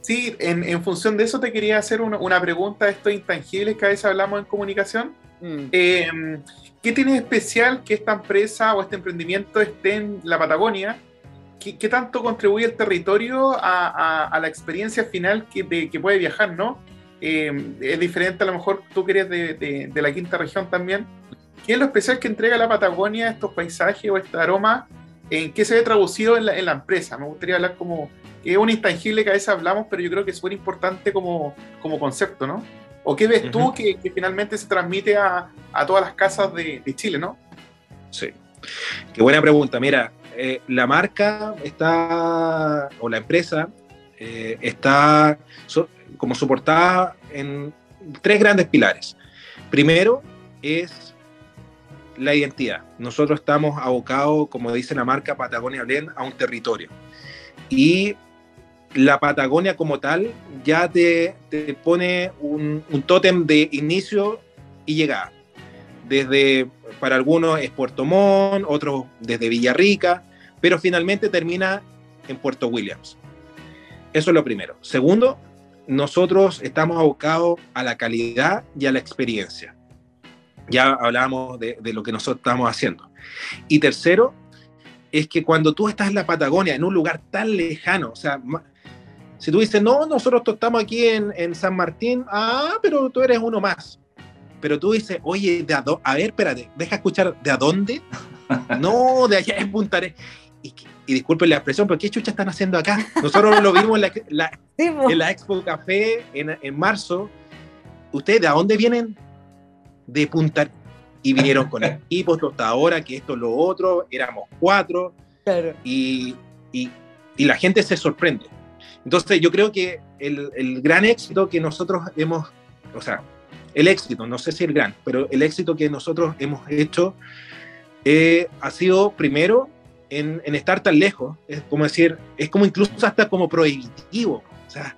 Sí, en, en, función de eso te quería hacer una, una, pregunta de estos intangibles que a veces hablamos en comunicación. Mm. Em, ¿Qué tiene de especial que esta empresa o este emprendimiento esté en la Patagonia? ¿Qué, qué tanto contribuye el territorio a, a, a la experiencia final que, de, que puede viajar, no? Eh, es diferente a lo mejor tú que eres de, de, la quinta región también. ¿Qué es lo especial que entrega la Patagonia, estos paisajes o este aroma? ¿En qué se ve traducido en la, en la empresa? Me gustaría hablar como, que es un intangible que a veces hablamos, pero yo creo que es súper importante como, como concepto, ¿no? ¿O qué ves tú que, que, finalmente se transmite a, a todas las casas de, de, Chile, ¿no? Sí. Qué buena pregunta. Mira, eh, la marca está, o la empresa, eh, está, como soportada en tres grandes pilares. Primero es la identidad. Nosotros estamos abocados, como dice la marca Patagonia Blend, a un territorio. Y la Patagonia como tal ya te, te pone un, un tótem de inicio y llegada. Desde, para algunos es Puerto Montt, otros desde Villarrica, pero finalmente termina en Puerto Williams. Eso es lo primero. Segundo, nosotros estamos abocados a la calidad y a la experiencia. Ya hablamos de, lo que nosotros estamos haciendo. Y tercero, es que cuando tú estás en la Patagonia, en un lugar tan lejano, o sea, si tú dices, no, nosotros estamos aquí en, San Martín, ah, pero tú eres uno más. Pero tú dices, oye, ¿de a, a ver, espérate, deja escuchar, ¿de a dónde? no, de allá en Punta Arenas y, disculpen la expresión, pero ¿qué chucha están haciendo acá? Nosotros lo vimos en la, en la Expo Café en, en, marzo. ¿Ustedes de dónde vienen? De Punta y vinieron con equipos hasta ahora, que esto, lo otro, éramos cuatro. Y, y, y, la gente se sorprende. Entonces yo creo que el, el, gran éxito que nosotros hemos, o sea, el éxito, no sé si el gran, pero el éxito que nosotros hemos hecho eh, ha sido primero en, estar tan lejos, es como decir, es como incluso hasta como prohibitivo, o sea,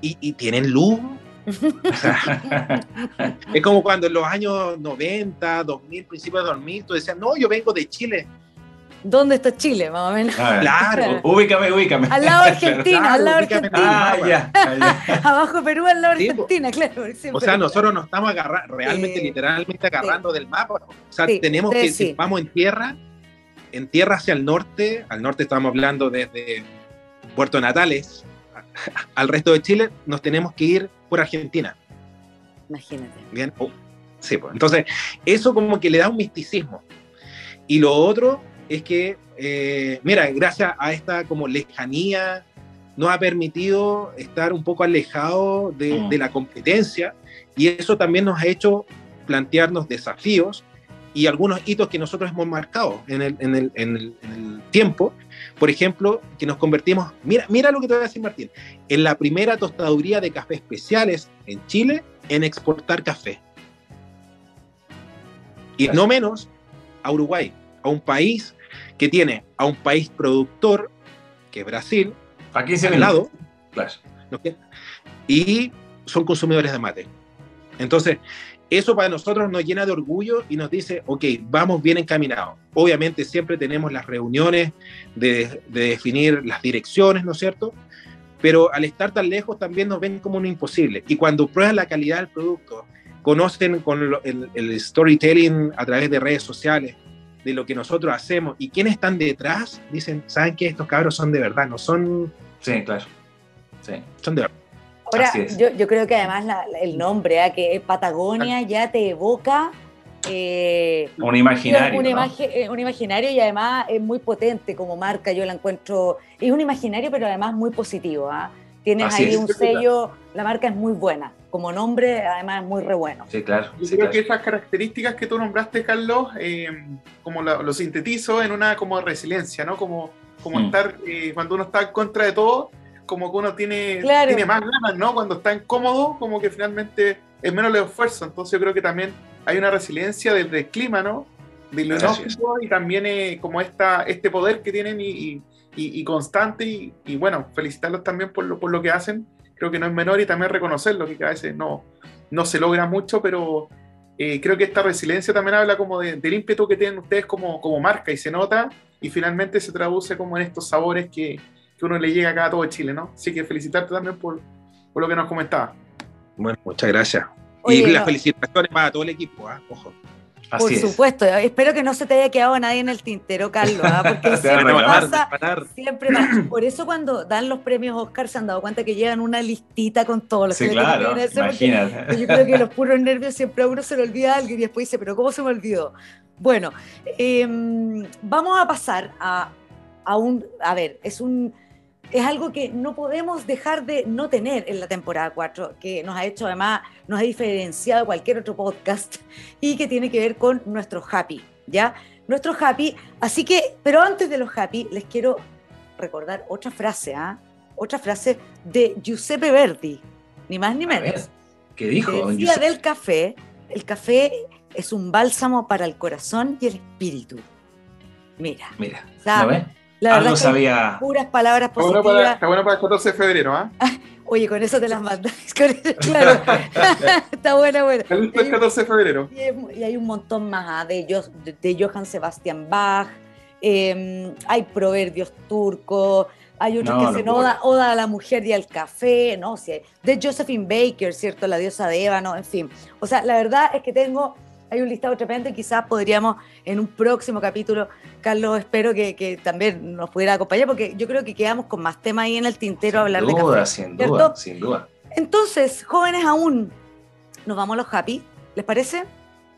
y, tienen luz. es como cuando en los años 90, 2000, principios de 2000, tú decías, no, yo vengo de Chile. ¿Dónde está Chile, más o menos? Claro, ubícame, ubícame. Al lado de Argentina, al lado Argentina. Ah, ya, Abajo Perú, al lado de Argentina, claro. O sea, nosotros nos estamos agarrando, realmente, literalmente agarrando del mapa. O sea, tenemos que, si vamos en tierra, en tierra hacia el norte, al norte estamos hablando desde Puerto Natales al resto de Chile, nos tenemos que ir por Argentina. Imagínate. Bien, oh, sí, pues. Entonces, eso como que le da un misticismo. Y lo otro es que, eh, mira, gracias a esta como lejanía, nos ha permitido estar un poco alejado de, mm. de la competencia y eso también nos ha hecho plantearnos desafíos y algunos hitos que nosotros hemos marcado en el, en el, en el, tiempo. Por ejemplo, que nos convertimos, mira, mira lo que te voy a decir Martín, en la primera tostaduría de café especiales en Chile en exportar café. Y no menos a Uruguay, a un país que tiene a un país productor, que es Brasil, aquí se al lado, claro. y son consumidores de mate. Entonces, eso para nosotros nos llena de orgullo y nos dice, ok, vamos bien encaminados. Obviamente siempre tenemos las reuniones de, definir las direcciones, ¿no es cierto? Pero al estar tan lejos también nos ven como un imposible. Y cuando prueban la calidad del producto, conocen con el, storytelling a través de redes sociales de lo que nosotros hacemos y quiénes están detrás, dicen, ¿saben que estos cabros son de verdad? No son... Sí, claro. Sí. Son de verdad. Ahora, yo, yo, creo que además el nombre, ¿eh? que Patagonia ya te evoca... Eh, un imaginario. Eh, un, imaginario y además es muy potente como marca, yo la encuentro, es un imaginario pero además muy positivo. ¿ah? Tienes ahí un sello, la marca es muy buena, como nombre además es muy re bueno. Sí, claro. Yo creo que esas características que tú nombraste, Carlos, eh, como lo, sintetizo en una como resiliencia, ¿no? Como, como mm. estar, cuando uno está en contra de todo, como que uno tiene, tiene más ganas, ¿no? Cuando está incómodo, como que finalmente es menos el esfuerzo. Entonces yo creo que también hay una resiliencia del, clima, ¿no? Del y también eh, como esta, este poder que tienen y, y, constante. Y, bueno, felicitarlos también por lo, por lo que hacen. Creo que no es menor y también reconocerlo, que a veces no, no se logra mucho, pero eh, creo que esta resiliencia también habla como de, del ímpetu que tienen ustedes como, como marca y se nota y finalmente se traduce como en estos sabores que, que uno le llega acá a todo Chile, ¿no? Así que felicitarte también por, por lo que nos comentaba. Bueno, muchas gracias. y las felicitaciones para todo el equipo, ¿eh? ojo. Por supuesto, espero que no se te haya quedado nadie en el tintero, Carlos, ¿ah? porque siempre pasa, siempre Por eso cuando dan los premios Oscar se han dado cuenta que llegan una listita con todos los sí, claro, imagínate. Yo creo que los puros nervios siempre a uno se le olvida algo y después dice, pero ¿cómo se me olvidó? Bueno, em, vamos a pasar a, a un, a ver, es un es algo que no podemos dejar de no tener en la temporada 4, que nos ha hecho además, nos ha diferenciado de cualquier otro podcast y que tiene que ver con nuestro happy, ¿ya? Nuestro happy, así que, pero antes de los happy, les quiero recordar otra frase, ¿ah? Otra frase de Giuseppe Verdi, ni más ni menos. ¿Qué dijo? Decía del café, el café es un bálsamo para el corazón y el espíritu. Mira. Mira, ¿sabes? La verdad sabía. Puras palabras positivas. Está bueno para, el 14 de febrero, ¿ah? Oye, con eso te las mandas. claro. está buena, buena. El 14 de febrero. Y hay un montón más ¿ah? de, de, Johann Sebastian Bach. Em, hay proverbios turcos. Hay otros que hacen oda, oda, a la mujer y al café, ¿no? de Josephine Baker, ¿cierto? La diosa de ébano, en fin. O sea, la verdad es que tengo hay un listado tremendo y quizás podríamos en un próximo capítulo, Carlos, espero que, también nos pudiera acompañar, porque yo creo que quedamos con más temas ahí en el tintero a hablar de café. Sin duda, sin duda. Entonces, jóvenes aún, nos vamos a los happy, ¿les parece?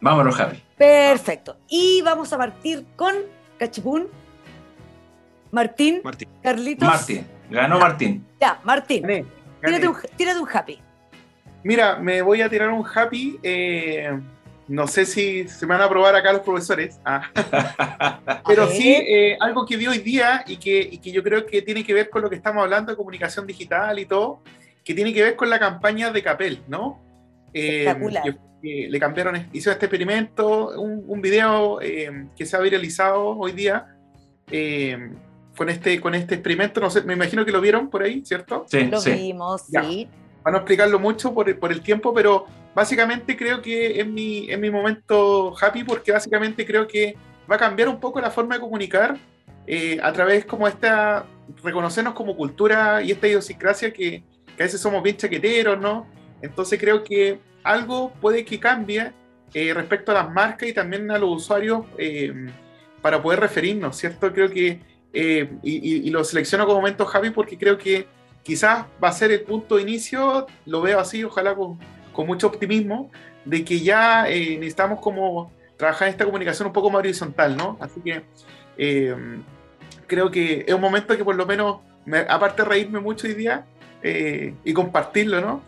Los happy. Perfecto. Y vamos a partir con Cachipún. Martín, Martín. Carlitos. Martín, ganó Martín. Ya, Martín. Tírate, un, tírate, un, happy. Mira, me voy a tirar un happy. Eh, no sé si se me van a probar acá los profesores, ah. pero sí eh, algo que vi hoy día y que, que, yo creo que tiene que ver con lo que estamos hablando de comunicación digital y todo, que tiene que ver con la campaña de Capel, ¿no? Eh, le cambiaron, hizo este experimento, un, un video eh, que se ha viralizado hoy día, eh, con, este, con este experimento. No sé, me imagino que lo vieron por ahí, ¿cierto? Sí, lo vimos, sí. Para no explicarlo mucho por, por, el tiempo, pero básicamente creo que es mi, mi momento happy porque básicamente creo que va a cambiar un poco la forma de comunicar eh, a través como esta, reconocernos como cultura y esta idiosincrasia que, que a veces somos bien chaqueteros, ¿no? Entonces creo que algo puede que cambie eh, respecto a las marcas y también a los usuarios eh, para poder referirnos, ¿cierto? Creo que, y, lo selecciono como momento Javi porque creo que quizás va a ser el punto de inicio, lo veo así, ojalá con, con mucho optimismo, de que ya necesitamos como trabajar esta comunicación un poco más horizontal, ¿no? Así que creo que es un momento que por lo menos, aparte de reírme mucho hoy día y compartirlo, ¿no?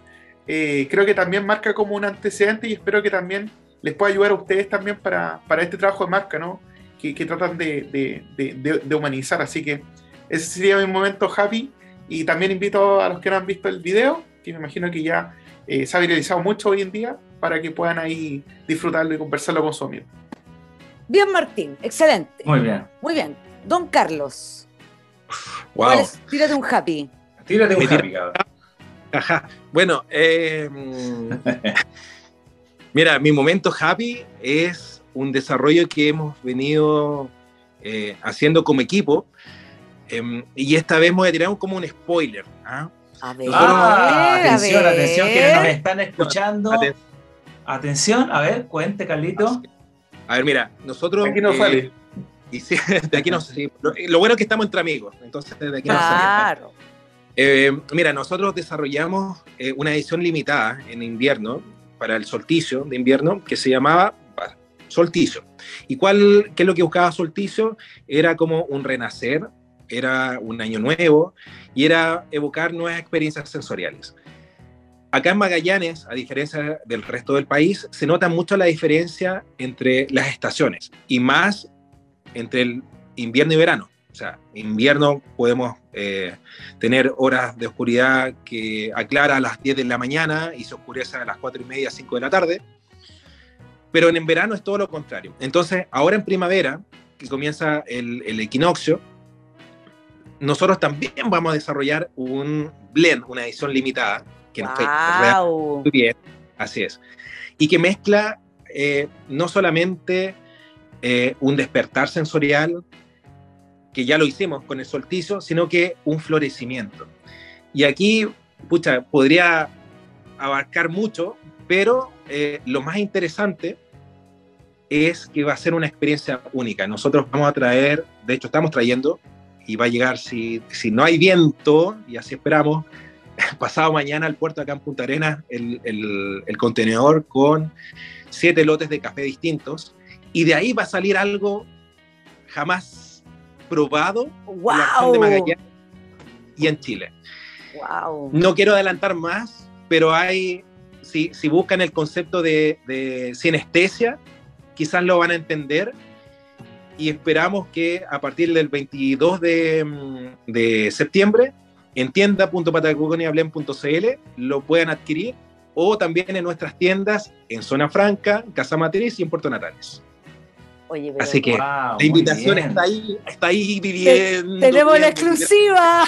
creo que también marca como un antecedente y espero que también les puede ayudar a ustedes también para, para este trabajo de marca, ¿no? Que, que tratan de, de, de, humanizar. Así que ese sería mi momento happy. Y también invito a los que no han visto el video, que me imagino que ya eh, se ha viralizado mucho hoy en día, para que puedan ahí disfrutarlo y conversarlo con su amigo. Bien, Martín, excelente. Muy bien. Muy bien. Don Carlos. Wow. tírate un happy. Tírate un happy. Ajá. Bueno, eh, Mira, mi momento happy es un desarrollo que hemos venido eh, haciendo como equipo. Em, y esta vez voy a tirar como un spoiler. ¿ah? A ver, ah, atención, atención, quienes nos están escuchando. Atención, a ver, cuente, Carlito. A ver, mira, nosotros. aquí no eh, sale. Y de aquí no lo, lo, bueno es que estamos entre amigos, entonces de aquí no. Claro. Eh, mira, nosotros desarrollamos una edición limitada en invierno para el solsticio de invierno que se llamaba solsticio. ¿Y cuál, qué es lo que buscaba solsticio? Era como un renacer, era un año nuevo y era evocar nuevas experiencias sensoriales. Acá en Magallanes, a diferencia del resto del país, se nota mucho la diferencia entre las estaciones y más entre el invierno y verano. O sea, invierno podemos eh, tener horas de oscuridad que aclara a las 10 de la mañana y se oscurece a las 4 y media, 5 de la tarde. Pero en verano es todo lo contrario. Entonces, ahora en primavera, que comienza el, el equinoccio, nosotros también vamos a desarrollar un blend, una edición limitada, que nos muy bien, así es, y que mezcla eh, no solamente eh, un despertar sensorial, que ya lo hicimos con el soltizo, sino que un florecimiento. Y aquí, pucha, podría abarcar mucho, pero eh, lo más interesante es que va a ser una experiencia única. Nosotros vamos a traer, de hecho estamos trayendo, y va a llegar, si, si no hay viento, y así esperamos, pasado mañana al puerto acá en Punta Arenas, el, el, el contenedor con siete lotes de café distintos, y de ahí va a salir algo jamás probado wow. de Magallanes y en Chile. Wow. No quiero adelantar más, pero hay, si, si buscan el concepto de, de sinestesia, quizás lo van a entender y esperamos que a partir del 22 de, mm, de septiembre en tienda.patagoniablem.cl lo puedan adquirir o también en nuestras tiendas en Zona Franca, Casa Matriz y en Puerto Natales. Así que la invitación está ahí, está ahí viviendo. tenemos la exclusiva.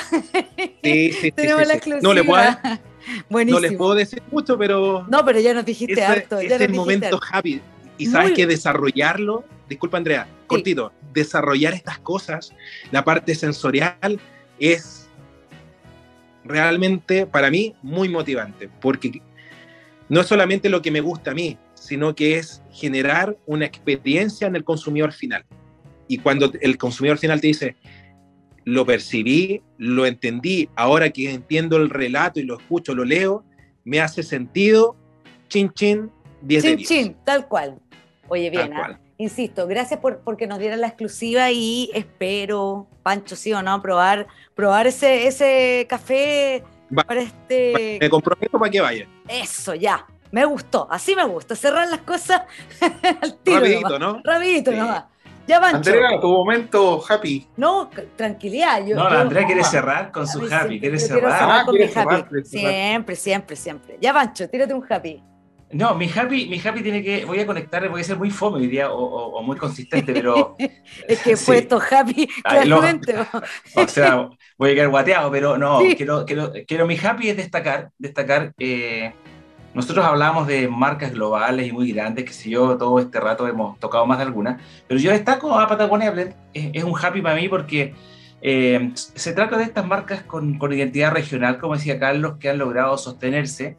Sí, sí, tenemos la exclusiva. No le, puedo, no les puedo decir mucho, pero. No, pero ya nos dijiste harto. es el momento happy. Y sabes que desarrollarlo, disculpa Andrea, cortito, desarrollar estas cosas, la parte sensorial, es realmente para mí muy motivante, porque no es solamente lo que me gusta a mí, sino que es generar una experiencia en el consumidor final. Y cuando el consumidor final te dice, lo percibí, lo entendí, ahora que entiendo el relato y lo escucho, lo leo, me hace sentido, chin chin, 10 chin, de Chin, tal cual. Oye, bien, ¿ah? Insisto, gracias por porque nos dieran la exclusiva y espero, Pancho, sí o no, probar, probar ese, ese café para este... Me comprometo para que vaya. Eso, ya. Me gustó, así me gusta, cerrar las cosas al tiro. Rapidito, ¿no? Rapidito nomás. Ya van. Andrea, tu momento happy. No, tranquilidad. Yo, no, Andrea quiere cerrar con su happy, quiere cerrar. Ah, con mi happy. siempre, siempre, siempre. Ya, Pancho, tírate un happy. No, mi happy, mi happy tiene que. Voy a conectar, voy a ser muy fome hoy día o, muy consistente, pero. es que fue esto happy, claramente. o sea, voy a quedar guateado, pero no, quiero, quiero, quiero, mi happy es destacar, destacar. Eh, nosotros hablábamos de marcas globales y muy grandes, que si yo, todo este rato hemos tocado más de algunas, pero yo destaco a Patagonia Blend, es, un happy para mí porque eh, se trata de estas marcas con, con, identidad regional, como decía Carlos, que han logrado sostenerse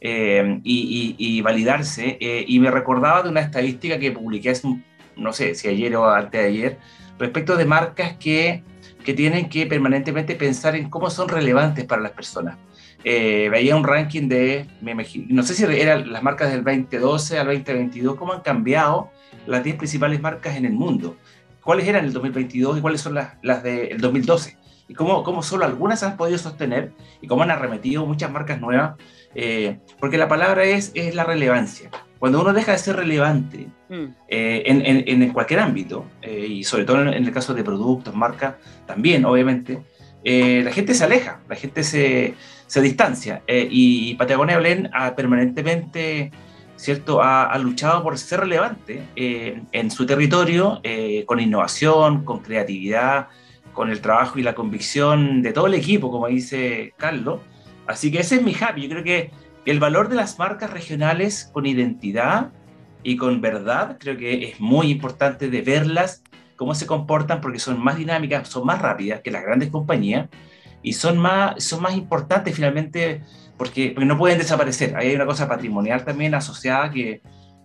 eh, y, validarse. Eh, y me recordaba de una estadística que publiqué hace, no sé si ayer o antes de ayer, respecto de marcas que, que tienen que permanentemente pensar en cómo son relevantes para las personas. Eh, veía un ranking de, me no sé si eran las marcas del 2012 al 2022, cómo han cambiado las 10 principales marcas en el mundo. ¿Cuáles eran el 2022 y cuáles son las, las del 2012? Y cómo, cómo solo algunas han podido sostener y cómo han arremetido muchas marcas nuevas eh, porque la palabra es, es la relevancia. Cuando uno deja de ser relevante mm. eh, en, en, cualquier ámbito, eh, y sobre todo en, el caso de productos, marcas, también, obviamente, la gente se aleja, la gente se, se distancia. y Patagonia Blend ha permanentemente ¿cierto? Ha, ha, luchado por ser relevante en su territorio, con innovación, con creatividad, con el trabajo y la convicción de todo el equipo, como dice Carlos. Así que ese es mi happy. Yo creo que el valor de las marcas regionales con identidad y con verdad, creo que es muy importante de verlas, cómo se comportan, porque son más dinámicas, son más rápidas que las grandes compañías y son más, son más importantes finalmente porque, porque no pueden desaparecer. Ahí hay una cosa patrimonial también asociada que,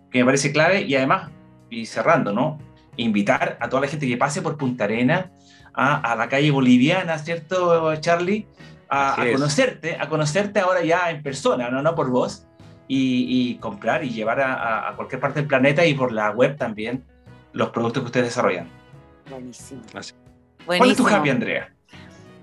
que me parece clave y además, y cerrando, ¿no? Invitar a toda la gente que pase por Punta Arena a, a la calle boliviana, ¿cierto, Charlie? A, conocerte, a conocerte ahora ya en persona, no, no por voz, y, comprar y llevar a, cualquier parte del planeta y por la web también los productos que ustedes desarrollan. Buenísimo. ¿Cuál es tu happy, Andrea?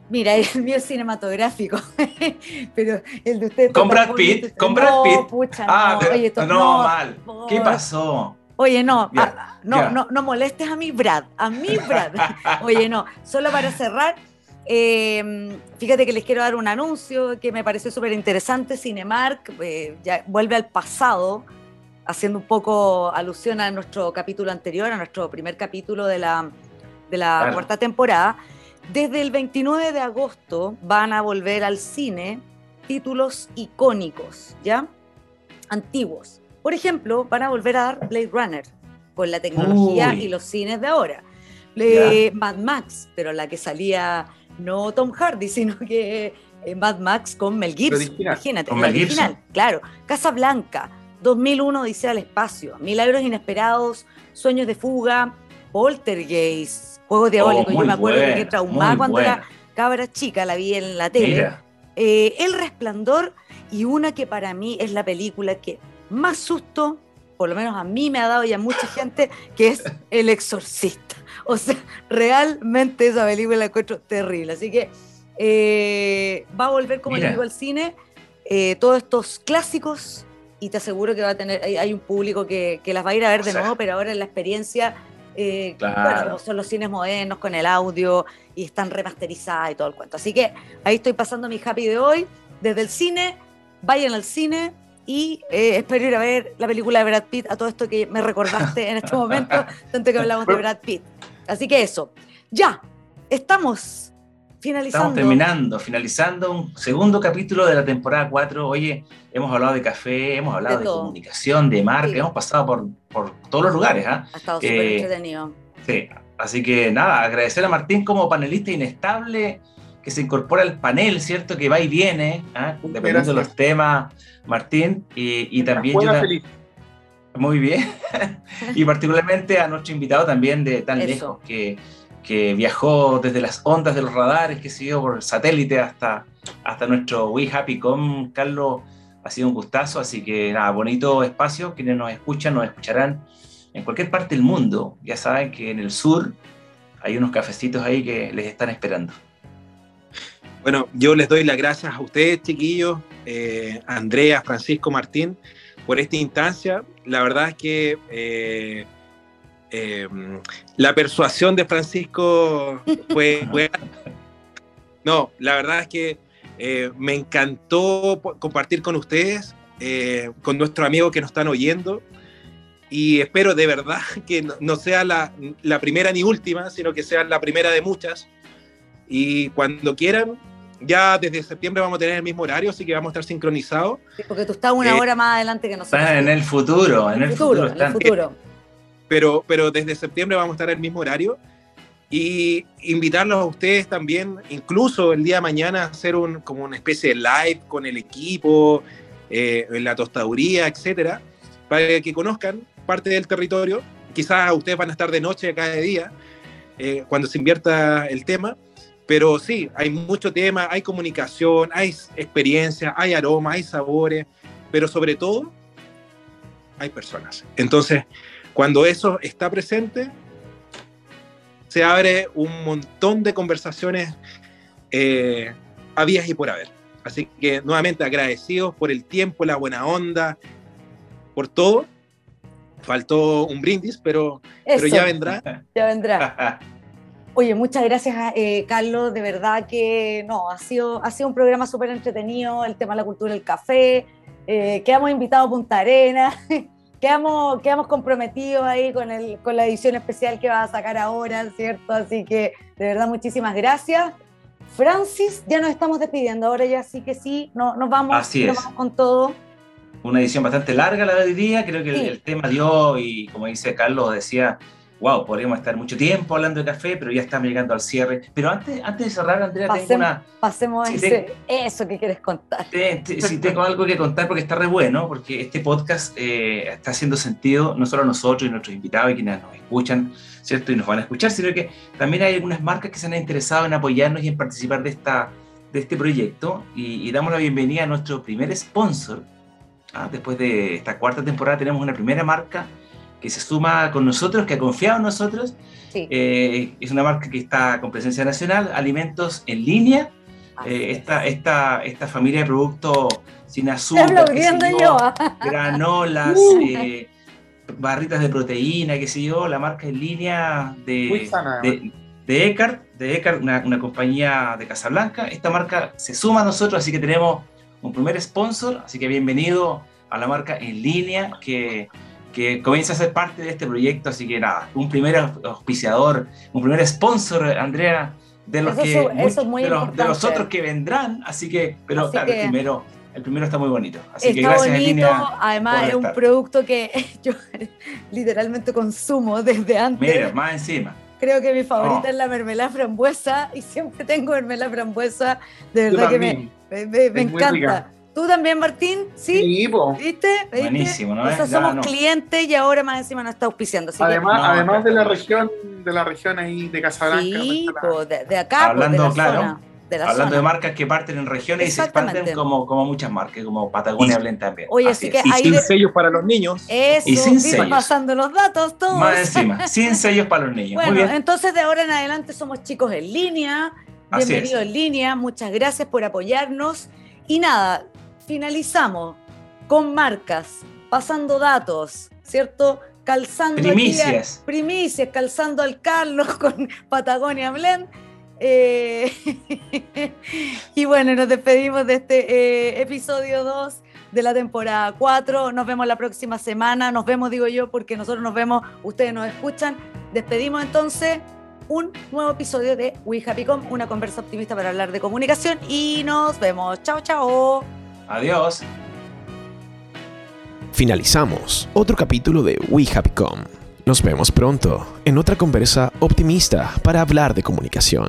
Mira, el mío es cinematográfico, pero el de usted... ¿Con Brad Pitt? ¿Con Brad Pitt? Pucha, ah, no, no, mal. ¿Qué pasó? Oye, no, ah, no, no, no molestes a mi Brad, a mi Brad. Oye, no, solo para cerrar, Em, fíjate que les quiero dar un anuncio que me pareció súper interesante. Cinemark eh, ya vuelve al pasado, haciendo un poco alusión a nuestro capítulo anterior, a nuestro primer capítulo de la, de la cuarta temporada. Desde el 29 de agosto van a volver al cine títulos icónicos, ¿ya? Antiguos. Por ejemplo, van a volver a dar Blade Runner con la tecnología y los cines de ahora. Mad Max, pero la que salía no Tom Hardy, sino que eh, Mad Max con Mel Gibson. Imagínate, el original, claro. Casa Blanca, 2001 dice al espacio, Milagros Inesperados, Sueños de Fuga, Poltergeist, Juegos Diabólicos. Oh, Yo me acuerdo que traumaba cuando era cabra chica, la vi en la tele. Eh, el Resplandor y una que para mí es la película que más susto, por lo menos a mí me ha dado ya mucha gente, que es El Exorcista. O sea, realmente esa película la encuentro terrible. Así que eh, va a volver, como digo, al cine, eh, todos estos clásicos y te aseguro que va a tener, hay, un público que, las va a ir a ver de nuevo, pero ahora en la experiencia, eh, bueno, como son los cines modernos con el audio y están remasterizadas y todo el cuento. Así que ahí estoy pasando mi happy de hoy, desde el cine, vayan al cine, y espero ir a ver la película de Brad Pitt, a todo esto que me recordaste en este momento, tanto que hablamos de Brad Pitt. Así que eso, ya, estamos finalizando. Estamos terminando, finalizando un segundo capítulo de la temporada 4. Oye, hemos hablado de café, hemos hablado de, comunicación, de marca, hemos pasado por, por, todos los lugares. ¿ah? Ha estado súper eh, entretenido. Sí, así que nada, agradecer a Martín como panelista inestable que se incorpora al panel, ¿cierto? Que va y viene, ¿ah? dependiendo de los temas, Martín. Y, y también yo, muy bien. y particularmente a nuestro invitado también de tan lejos, que, que, viajó desde las ondas de los radares, que siguió por satélite hasta, hasta nuestro We Happy con Carlos. Ha sido un gustazo, así que nada, bonito espacio. Quienes nos escuchan, nos escucharán en cualquier parte del mundo. Ya saben que en el sur hay unos cafecitos ahí que les están esperando. Bueno, yo les doy las gracias a ustedes, chiquillos, eh, Andrea, Francisco, Martín por esta instancia. La verdad es que eh, eh, la persuasión de Francisco fue, No, la verdad es que me encantó compartir con ustedes. con nuestros amigos que nos están oyendo. Y espero de verdad que no, sea la, la, primera ni última, sino que sea la primera de muchas. Y cuando quieran, ya desde septiembre vamos a tener el mismo horario, así que vamos a estar sincronizados. porque tú estás una eh, hora más adelante que nosotros. Estás en el futuro, en, el futuro. En el futuro. Pero, pero desde septiembre vamos a estar en el mismo horario y invitarlos a ustedes también, incluso el día de mañana, a hacer un, como una especie de live con el equipo, eh, en la tostaduría, etcétera, para que conozcan parte del territorio. Quizás ustedes van a estar de noche cada día, eh, cuando se invierta el tema, pero sí, hay mucho tema, hay comunicación, hay experiencia, hay aromas, hay sabores, pero sobre todo hay personas. Entonces, cuando eso está presente, se abre un montón de conversaciones eh, a vías y por haber. Así que nuevamente agradecidos por el tiempo, la buena onda, por todo. Faltó un brindis, pero, pero ya vendrá. Ya vendrá. Oye, muchas gracias, eh, Carlos. De verdad que no, ha sido, ha sido un programa súper entretenido. El tema de la cultura del café. Eh, quedamos invitados a Punta Arena. quedamos, quedamos comprometidos ahí con, el, con la edición especial que va a sacar ahora, ¿cierto? Así que de verdad muchísimas gracias. Francis, ya nos estamos despidiendo ahora ya sí que sí, no, nos vamos, Así nos vamos con todo. Una edición bastante larga la día, creo que el, el, tema dio y como dice Carlos, decía, wow, podríamos estar mucho tiempo hablando de café, pero ya estamos llegando al cierre. Pero antes, antes de cerrar, Andrea, tengo una... Pasemos a eso que quieres contar. sí, tengo algo que contar porque está re bueno, porque este podcast eh, está haciendo sentido no solo a nosotros y nuestros invitados y quienes nos escuchan, ¿cierto? Y nos van a escuchar, sino que también hay algunas marcas que se han interesado en apoyarnos y en participar de, esta, de este proyecto. Y, damos la bienvenida a nuestro primer sponsor. Ah, después de esta cuarta temporada tenemos una primera marca que se suma con nosotros, que ha confiado en nosotros. Eh, es una marca que está con presencia nacional, alimentos en línea. Eh, esta, esta, esta familia de productos sin azúcar, ¿ah? granolas, eh, barritas de proteína, qué sé yo, la marca en línea de, de, de Eckhart, de Eckhart una, una, compañía de Casablanca. Esta marca se suma a nosotros, así que tenemos un primer sponsor, así que bienvenido a la marca en línea que que comienza a ser parte de este proyecto, así que nada, un primer auspiciador, un primer sponsor, Andrea, de los, que, de, los, otros que vendrán, así que, pero claro, el primero el primero está muy bonito. Así que gracias bonito, además es un producto que yo literalmente consumo desde antes. Mira, más encima. Creo que mi favorita es la mermelada frambuesa y siempre tengo mermelada frambuesa. De verdad que me, me, encanta. ¿Tú también, Martín? Sí. ¿Viste? Buenísimo, ¿no? O somos clientes y ahora más encima nos está auspiciando. además, además de la región, de la región ahí de Casablanca. Sí, de, acá, Hablando, de claro. Hablando de marcas que parten en regiones y se expanden como, como muchas marcas, como Patagonia Blend también. Oye, así, que y sin sellos para los niños. Eso, y sin sellos. pasando los datos todos. Más encima, sin sellos para los niños. Bueno, entonces de ahora en adelante somos chicos en línea. Bienvenidos en línea, muchas gracias por apoyarnos. Y nada, finalizamos con marcas, pasando datos, ¿cierto? Calzando primicias. primicias, calzando al Carlos con Patagonia Blend. Eh, y bueno, nos despedimos de este eh, episodio 2 de la temporada 4. Nos vemos la próxima semana. Nos vemos, digo yo, porque nosotros nos vemos, ustedes nos escuchan. Despedimos entonces un nuevo episodio de We Happy Com, una conversa optimista para hablar de comunicación. Y nos vemos. Chao, chao. Adiós. Finalizamos otro capítulo de We Happy Com. Nos vemos pronto en otra conversa optimista para hablar de comunicación.